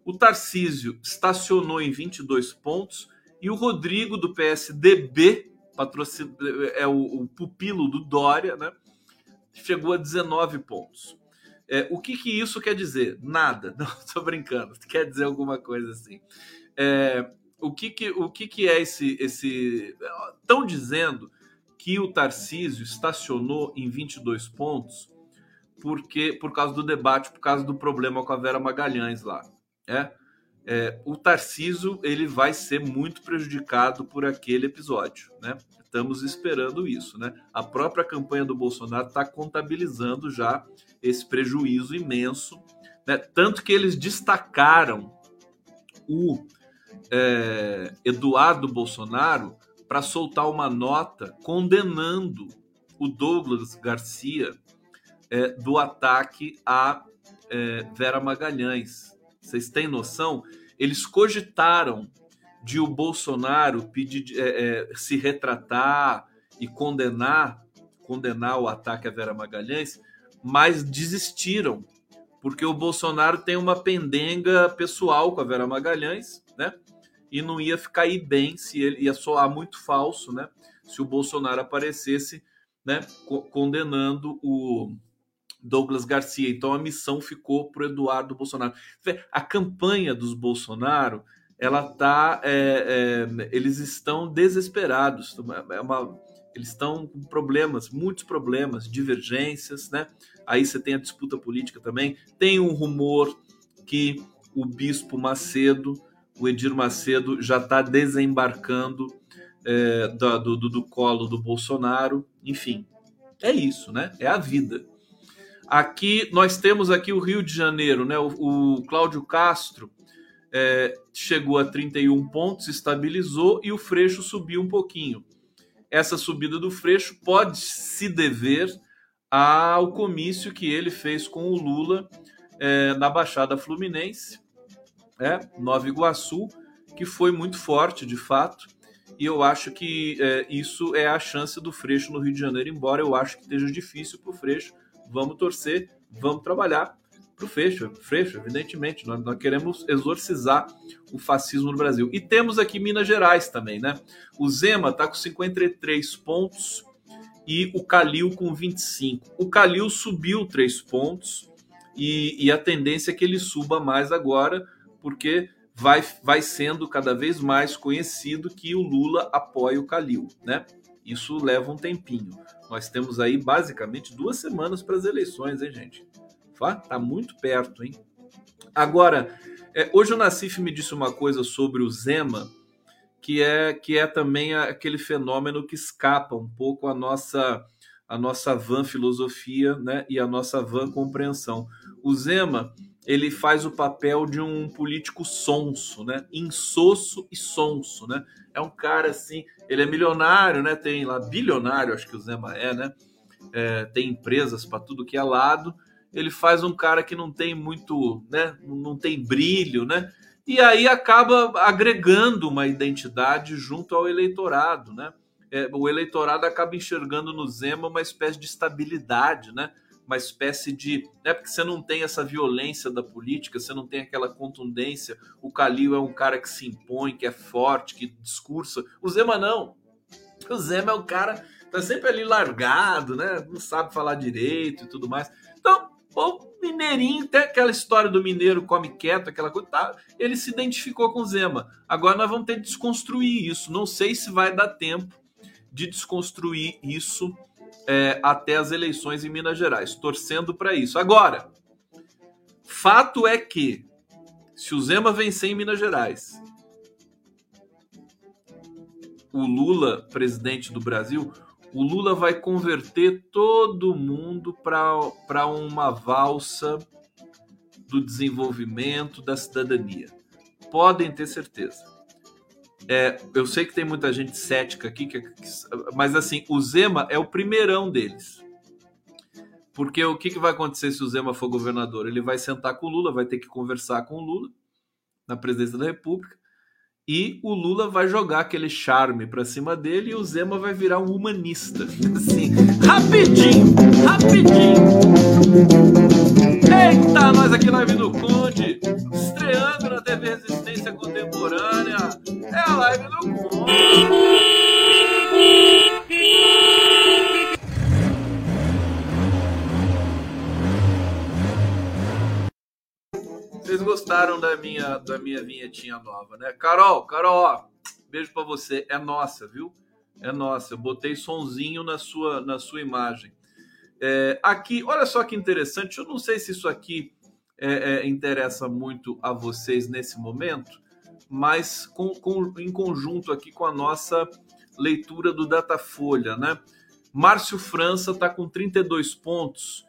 O Tarcísio estacionou em 22 pontos e o Rodrigo do PSDB, é o, o pupilo do Dória, né? chegou a 19 pontos. É, o que, que isso quer dizer? Nada. Não, estou brincando. Quer dizer alguma coisa assim. É, o que, que, o que, que é esse. esse... Estão dizendo que o Tarcísio estacionou em 22 pontos porque por causa do debate, por causa do problema com a Vera Magalhães lá. É? É, o Tarciso ele vai ser muito prejudicado por aquele episódio, né? Estamos esperando isso, né? A própria campanha do Bolsonaro está contabilizando já esse prejuízo imenso, né? Tanto que eles destacaram o é, Eduardo Bolsonaro para soltar uma nota condenando o Douglas Garcia é, do ataque a é, Vera Magalhães. Vocês têm noção? Eles cogitaram de o Bolsonaro pedir, é, é, se retratar e condenar, condenar o ataque a Vera Magalhães, mas desistiram porque o Bolsonaro tem uma pendenga pessoal com a Vera Magalhães, né? E não ia ficar aí bem se ele ia soar muito falso, né? Se o Bolsonaro aparecesse, né? Condenando o Douglas Garcia. Então a missão ficou para o Eduardo Bolsonaro. A campanha dos Bolsonaro, ela tá, é, é, eles estão desesperados. É uma, eles estão com problemas, muitos problemas, divergências, né? Aí você tem a disputa política também. Tem um rumor que o Bispo Macedo, o Edir Macedo, já está desembarcando é, do, do, do colo do Bolsonaro. Enfim, é isso, né? É a vida. Aqui nós temos aqui o Rio de Janeiro, né? O, o Cláudio Castro é, chegou a 31 pontos, estabilizou e o Freixo subiu um pouquinho. Essa subida do Freixo pode se dever ao comício que ele fez com o Lula é, na Baixada Fluminense, é, Nova Iguaçu, que foi muito forte, de fato. E eu acho que é, isso é a chance do Freixo no Rio de Janeiro, embora eu acho que esteja difícil para o Freixo vamos torcer, vamos trabalhar para o Freixo, Freixo, evidentemente, nós, nós, queremos exorcizar o fascismo no Brasil. E temos aqui Minas Gerais também, né? O Zema está com 53 pontos e o Calil com 25. O Calil subiu 3 pontos e, e a tendência é que ele suba mais agora, porque vai, vai sendo cada vez mais conhecido que o Lula apoia o Calil, né? Isso leva um tempinho. Nós temos aí basicamente duas semanas para as eleições, hein, gente? Tá muito perto, hein? Agora, é, hoje o Nassif me disse uma coisa sobre o Zema, que é que é também aquele fenômeno que escapa um pouco a nossa a nossa van filosofia, né, e a nossa van compreensão. O Zema ele faz o papel de um político sonso, né, insosso e sonso, né? É um cara assim, ele é milionário, né? Tem lá bilionário, acho que o Zema é, né? É, tem empresas para tudo que é lado. Ele faz um cara que não tem muito, né? Não tem brilho, né? E aí acaba agregando uma identidade junto ao eleitorado, né? É, o eleitorado acaba enxergando no Zema uma espécie de estabilidade, né? Uma espécie de. Né, porque você não tem essa violência da política, você não tem aquela contundência. O Calil é um cara que se impõe, que é forte, que discursa. O Zema não. O Zema é um cara tá sempre ali largado, né? Não sabe falar direito e tudo mais. Então, o Mineirinho, tem aquela história do mineiro come quieto, aquela coisa, tá, ele se identificou com o Zema. Agora nós vamos ter que desconstruir isso. Não sei se vai dar tempo de desconstruir isso é, até as eleições em Minas Gerais, torcendo para isso. Agora, fato é que se o Zema vencer em Minas Gerais, o Lula, presidente do Brasil, o Lula vai converter todo mundo para uma valsa do desenvolvimento da cidadania. Podem ter certeza. É, eu sei que tem muita gente cética aqui, que, que, mas assim, o Zema é o primeirão deles. Porque o que, que vai acontecer se o Zema for governador? Ele vai sentar com o Lula, vai ter que conversar com o Lula na presidência da República, e o Lula vai jogar aquele charme para cima dele e o Zema vai virar um humanista. Assim, rapidinho, rapidinho. Eita, nós aqui na do Conde, estreando na TV Resistência Contemporânea live. Vocês gostaram da minha, da minha vinhetinha nova, né? Carol, Carol, ó, beijo pra você. É nossa, viu? É nossa. Eu botei sonzinho na sua, na sua imagem. É, aqui, olha só que interessante. Eu não sei se isso aqui é, é, interessa muito a vocês nesse momento, mas com, com, em conjunto aqui com a nossa leitura do Datafolha, né? Márcio França está com 32 pontos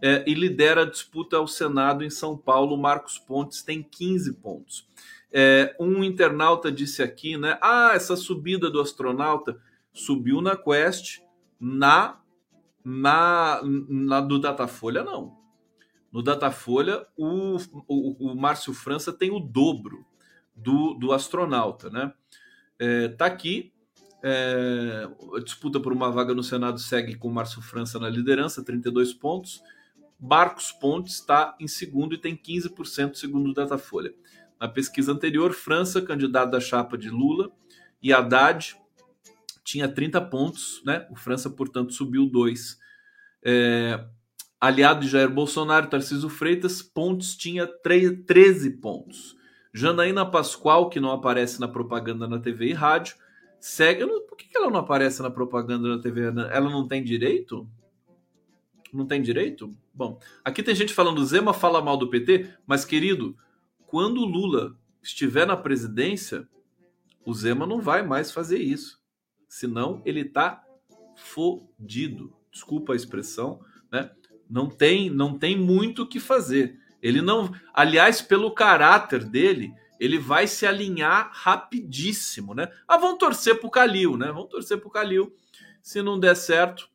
é, e lidera a disputa ao Senado em São Paulo. Marcos Pontes tem 15 pontos. É, um internauta disse aqui, né? Ah, essa subida do astronauta subiu na Quest, na na, na do Datafolha não. No Datafolha, o, o, o Márcio França tem o dobro do, do astronauta, né? É, tá aqui. É, a disputa por uma vaga no Senado segue com Márcio França na liderança, 32 pontos. Marcos Pontes está em segundo e tem 15% segundo o Datafolha. Na pesquisa anterior, França, candidato da chapa de Lula, e Haddad tinha 30 pontos, né? O França, portanto, subiu dois. É, aliado de Jair Bolsonaro, Tarcísio Freitas, Pontes tinha 3, 13 pontos. Janaína Pascoal, que não aparece na propaganda na TV e rádio, segue. Por que ela não aparece na propaganda na TV? Ela não tem direito? Não tem direito? Bom, aqui tem gente falando Zema fala mal do PT, mas querido, quando o Lula estiver na presidência, o Zema não vai mais fazer isso. Senão ele tá fodido. Desculpa a expressão, né? Não tem, não tem muito o que fazer. Ele não, aliás, pelo caráter dele, ele vai se alinhar rapidíssimo, né? Ah, vão torcer pro Calil, né? Vão torcer pro Calil. Se não der certo,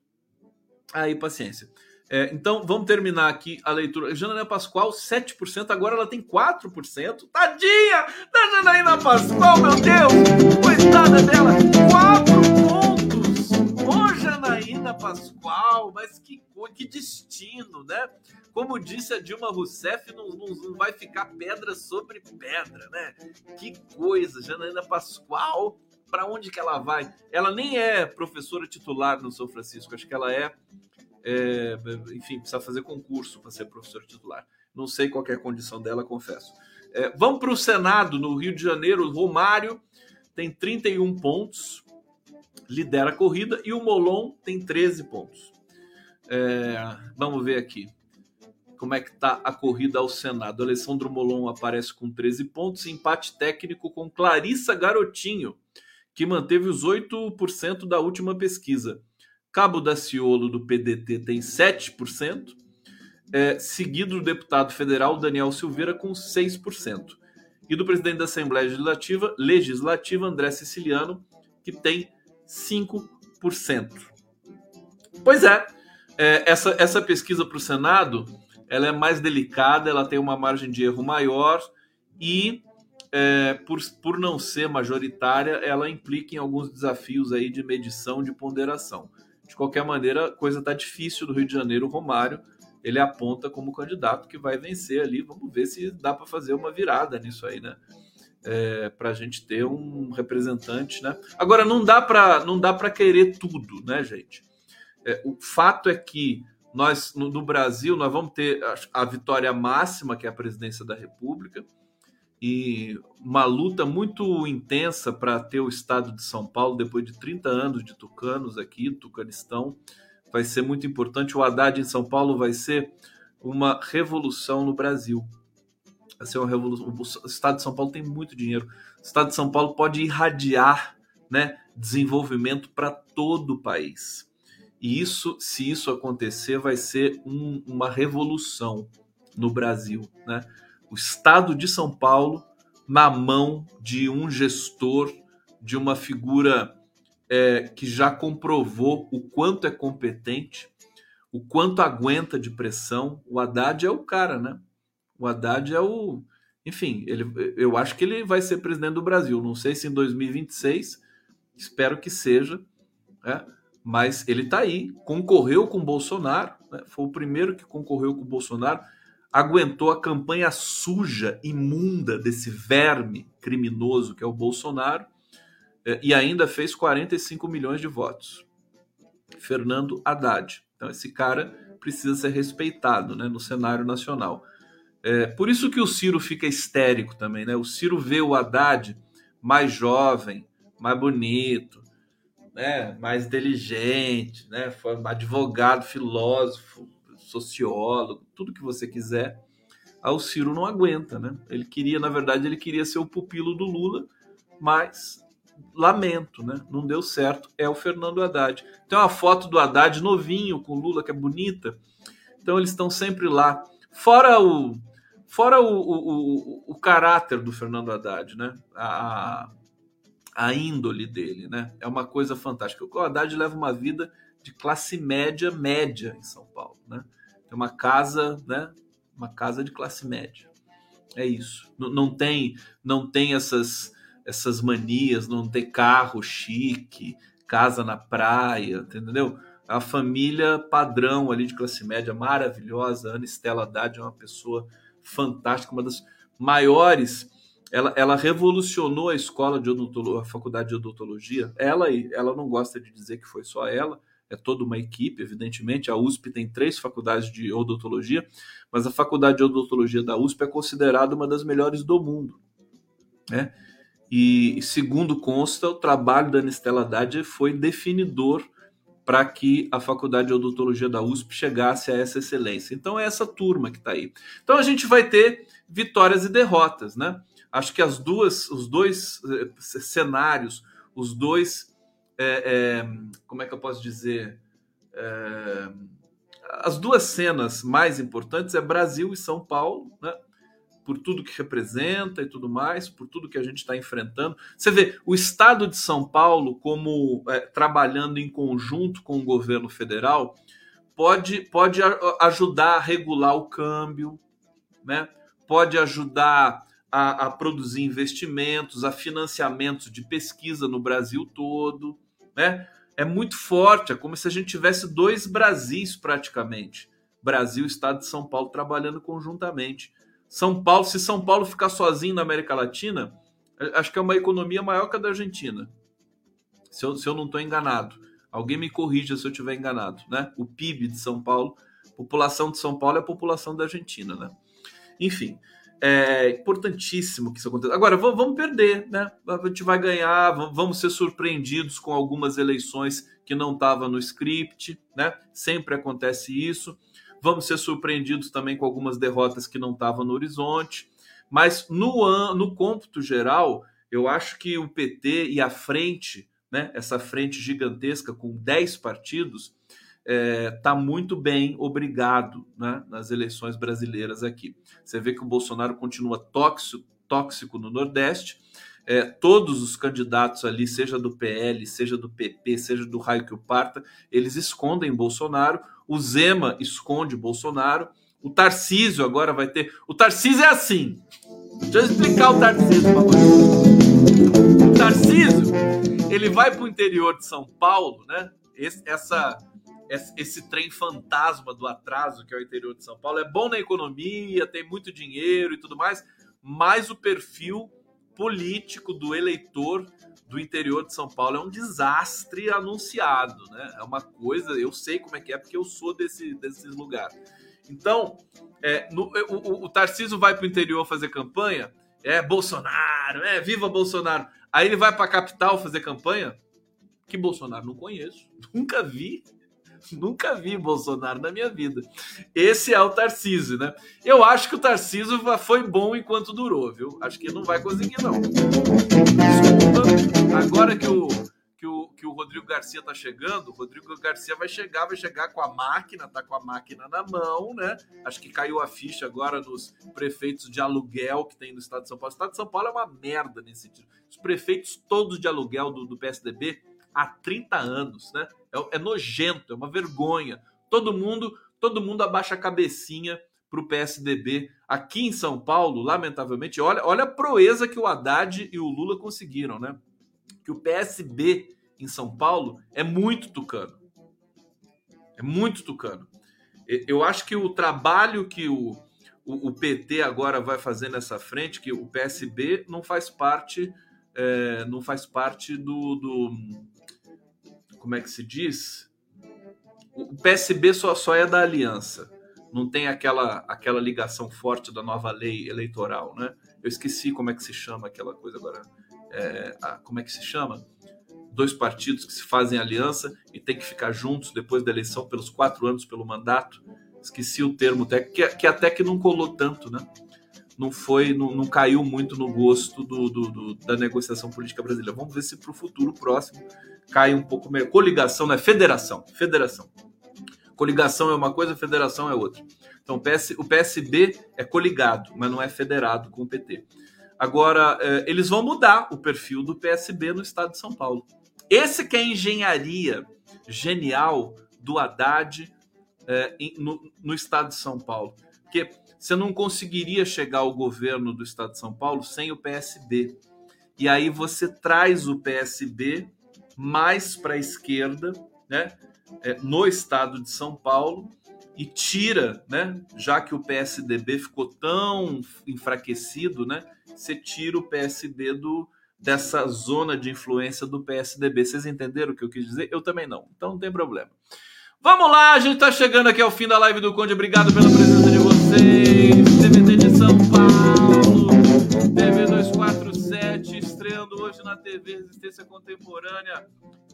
aí paciência. É, então, vamos terminar aqui a leitura. Janaína Pascoal, 7%, agora ela tem 4%. Tadinha da Janaína Pascoal, meu Deus! Coitada dela! 4 pontos! Ô, Janaína Pascoal, mas que, que destino, né? Como disse a Dilma Rousseff, não, não, não vai ficar pedra sobre pedra, né? Que coisa! Janaína Pascoal, para onde que ela vai? Ela nem é professora titular no São Francisco, acho que ela é é, enfim, precisa fazer concurso para ser professor titular. Não sei qual é a condição dela, confesso. É, vamos para o Senado, no Rio de Janeiro. Romário tem 31 pontos, lidera a corrida, e o Molon tem 13 pontos. É, vamos ver aqui como é que está a corrida ao Senado. Alessandro Molon aparece com 13 pontos, empate técnico com Clarissa Garotinho, que manteve os 8% da última pesquisa. Cabo Daciolo, do PDT, tem 7%, é, seguido do deputado federal Daniel Silveira, com 6%. E do presidente da Assembleia Legislativa, Legislativa André Siciliano, que tem 5%. Pois é, é essa, essa pesquisa para o Senado ela é mais delicada, ela tem uma margem de erro maior e é, por, por não ser majoritária, ela implica em alguns desafios aí de medição, de ponderação. De qualquer maneira, a coisa está difícil do Rio de Janeiro. O Romário ele aponta como candidato que vai vencer ali. Vamos ver se dá para fazer uma virada nisso aí, né? É, para a gente ter um representante, né? Agora não dá para não dá para querer tudo, né, gente? É, o fato é que nós no, no Brasil nós vamos ter a, a vitória máxima que é a presidência da República e uma luta muito intensa para ter o estado de São Paulo depois de 30 anos de tucanos aqui, tucanistão. Vai ser muito importante. O Haddad em São Paulo vai ser uma revolução no Brasil. Vai ser uma revolução. O estado de São Paulo tem muito dinheiro. O estado de São Paulo pode irradiar né, desenvolvimento para todo o país. E isso, se isso acontecer, vai ser um, uma revolução no Brasil, né? o estado de São Paulo na mão de um gestor, de uma figura é, que já comprovou o quanto é competente, o quanto aguenta de pressão. O Haddad é o cara, né? O Haddad é o. Enfim, ele, eu acho que ele vai ser presidente do Brasil. Não sei se em 2026, espero que seja, né? mas ele está aí, concorreu com o Bolsonaro, né? foi o primeiro que concorreu com o Bolsonaro aguentou a campanha suja, imunda desse verme criminoso que é o Bolsonaro eh, e ainda fez 45 milhões de votos. Fernando Haddad. Então esse cara precisa ser respeitado né, no cenário nacional. É, por isso que o Ciro fica histérico também, né? O Ciro vê o Haddad mais jovem, mais bonito, né? mais inteligente, né? advogado, filósofo, sociólogo, tudo que você quiser. Aí o Ciro não aguenta, né? Ele queria, na verdade, ele queria ser o pupilo do Lula, mas lamento, né? Não deu certo. É o Fernando Haddad. Tem uma foto do Haddad novinho com o Lula que é bonita. Então eles estão sempre lá. Fora o fora o, o, o, o caráter do Fernando Haddad, né? A, a índole dele, né? É uma coisa fantástica. O Haddad leva uma vida de classe média média em São Paulo, né? Tem uma casa, né? Uma casa de classe média. É isso. Não, não tem não tem essas essas manias, não ter carro chique, casa na praia, entendeu? A família padrão ali de classe média maravilhosa. Ana Estela Haddad é uma pessoa fantástica, uma das maiores. Ela, ela revolucionou a escola de odontologia, a faculdade de odontologia. Ela, ela não gosta de dizer que foi só ela, é toda uma equipe, evidentemente. A USP tem três faculdades de odontologia, mas a faculdade de odontologia da USP é considerada uma das melhores do mundo. Né? E, segundo consta, o trabalho da Anistela Haddad foi definidor para que a Faculdade de Odontologia da USP chegasse a essa excelência. Então é essa turma que está aí. Então a gente vai ter vitórias e derrotas, né? Acho que as duas, os dois eh, cenários, os dois, é, é, como é que eu posso dizer, as duas cenas mais importantes é Brasil e São Paulo, né? Por tudo que representa e tudo mais, por tudo que a gente está enfrentando. Você vê o Estado de São Paulo, como é, trabalhando em conjunto com o governo federal, pode, pode ajudar a regular o câmbio, né? pode ajudar a, a produzir investimentos, a financiamentos de pesquisa no Brasil todo. Né? É muito forte, é como se a gente tivesse dois Brasis praticamente. Brasil e Estado de São Paulo trabalhando conjuntamente. São Paulo, se São Paulo ficar sozinho na América Latina, acho que é uma economia maior que a da Argentina. Se eu, se eu não estou enganado. Alguém me corrija se eu estiver enganado. Né? O PIB de São Paulo, população de São Paulo é a população da Argentina. Né? Enfim, é importantíssimo que isso aconteça. Agora, vamos perder, né? A gente vai ganhar, vamos ser surpreendidos com algumas eleições que não estavam no script, né? Sempre acontece isso. Vamos ser surpreendidos também com algumas derrotas que não estavam no horizonte. Mas no, no cômputo geral, eu acho que o PT e a frente, né, essa frente gigantesca com 10 partidos, está é, tá muito bem, obrigado, né, nas eleições brasileiras aqui. Você vê que o Bolsonaro continua tóxico, tóxico no Nordeste. É, todos os candidatos ali, seja do PL, seja do PP, seja do raio que o parta, eles escondem Bolsonaro o Zema esconde Bolsonaro, o Tarcísio agora vai ter. O Tarcísio é assim. Deixa eu explicar o Tarcísio uma coisa. O Tarcísio, ele vai para o interior de São Paulo, né? Esse, essa, esse trem fantasma do atraso que é o interior de São Paulo é bom na economia, tem muito dinheiro e tudo mais, mas o perfil político do eleitor do interior de São Paulo é um desastre anunciado, né? É uma coisa, eu sei como é que é, porque eu sou desse, desses lugares. Então, é, no, o, o, o Tarcísio vai para o interior fazer campanha, é Bolsonaro, é viva Bolsonaro. Aí ele vai para a capital fazer campanha, que Bolsonaro não conheço, nunca vi. Nunca vi Bolsonaro na minha vida. Esse é o Tarcísio, né? Eu acho que o Tarcísio foi bom enquanto durou, viu? Acho que não vai conseguir, não. Desculpa, agora que o, que o, que o Rodrigo Garcia tá chegando, o Rodrigo Garcia vai chegar, vai chegar com a máquina, tá com a máquina na mão, né? Acho que caiu a ficha agora nos prefeitos de aluguel que tem no estado de São Paulo. O estado de São Paulo é uma merda nesse sentido. Os prefeitos todos de aluguel do, do PSDB há 30 anos, né? É, é nojento, é uma vergonha. Todo mundo, todo mundo abaixa a cabecinha para o PSDB aqui em São Paulo, lamentavelmente. Olha, olha a proeza que o Haddad e o Lula conseguiram, né? Que o PSB em São Paulo é muito tucano. É muito tucano. Eu acho que o trabalho que o, o, o PT agora vai fazer nessa frente, que o PSB não faz parte, é, não faz parte do, do como é que se diz? O PSB só, só é da aliança. não tem aquela, aquela ligação forte da nova lei eleitoral, né? Eu esqueci como é que se chama aquela coisa agora. É, a, como é que se chama? Dois partidos que se fazem aliança e tem que ficar juntos depois da eleição pelos quatro anos pelo mandato. Esqueci o termo que, que até que não colou tanto, né? Não foi, não, não caiu muito no gosto do, do, do, da negociação política brasileira. Vamos ver se para o futuro próximo cai um pouco melhor. Coligação, não é federação. Federação. Coligação é uma coisa, federação é outra. Então, o, PS, o PSB é coligado, mas não é federado com o PT. Agora, eh, eles vão mudar o perfil do PSB no estado de São Paulo. Esse que é a engenharia genial do Haddad eh, no, no estado de São Paulo. Porque você não conseguiria chegar ao governo do estado de São Paulo sem o PSB. E aí você traz o PSB mais para a esquerda, né? é, no estado de São Paulo e tira, né, já que o PSDB ficou tão enfraquecido, né, você tira o PSB do, dessa zona de influência do PSDB. Vocês entenderam o que eu quis dizer? Eu também não, então não tem problema. Vamos lá, a gente está chegando aqui ao fim da live do Conde. Obrigado pela presença de vocês. TVT de São Paulo, TV 247, estreando hoje na TV Resistência Contemporânea.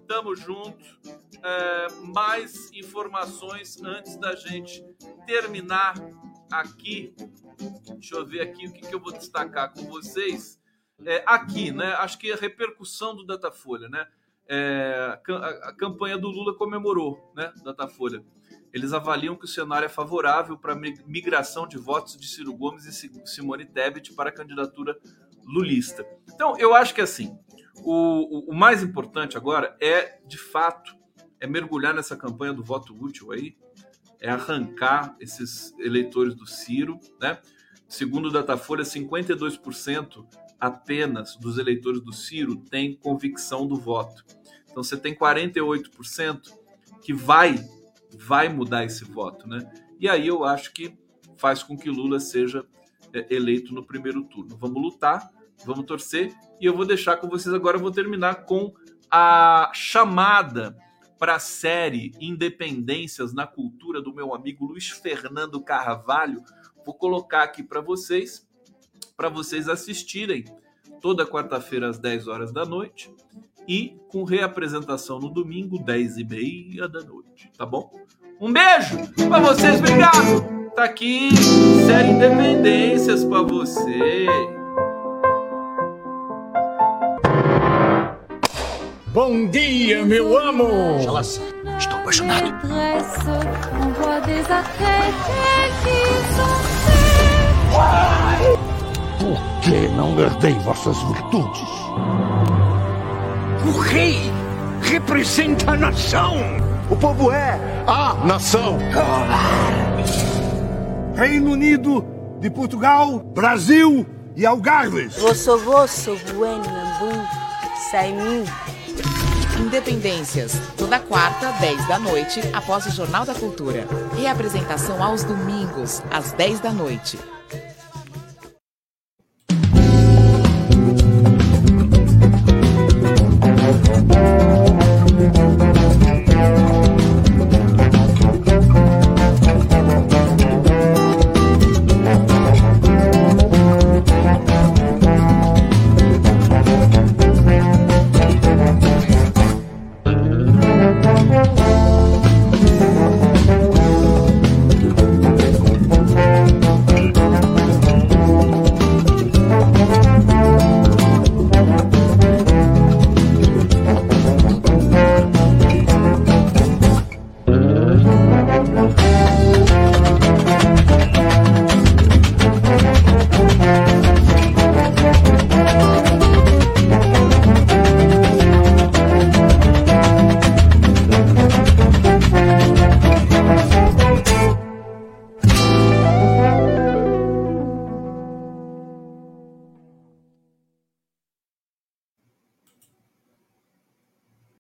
Tamo junto. É, mais informações antes da gente terminar aqui. Deixa eu ver aqui o que, que eu vou destacar com vocês. É, aqui, né? Acho que a repercussão do Datafolha, né? É, a, a campanha do Lula comemorou, né? Datafolha. Eles avaliam que o cenário é favorável para a migração de votos de Ciro Gomes e Simone Tebet para a candidatura lulista. Então, eu acho que assim, o, o, o, mais importante agora é, de fato, é mergulhar nessa campanha do voto útil aí, é arrancar esses eleitores do Ciro, né? Segundo o Datafolha, 52% apenas dos eleitores do Ciro têm convicção do voto. Então você tem 48% que vai vai mudar esse voto, né? E aí eu acho que faz com que Lula seja é, eleito no primeiro turno. Vamos lutar, vamos torcer e eu vou deixar com vocês agora. Vou terminar com a chamada para a série Independências na Cultura do meu amigo Luiz Fernando Carvalho. Vou colocar aqui para vocês, para vocês assistirem toda quarta-feira às 10 horas da noite e com reapresentação no domingo, 10 e meia da noite, tá bom? Um beijo para vocês, obrigado! Tá aqui, série Independências para você. Bom dia, meu amor! Jalas, estou apaixonado. Por que não herdei vossas virtudes? O rei representa a nação! O povo é a nação! Reino Unido de Portugal, Brasil e Algarves! Vosso vosso, bueno, bum, sai mim. Independências, toda quarta, 10 da noite, após o Jornal da Cultura. Reapresentação aos domingos, às 10 da noite.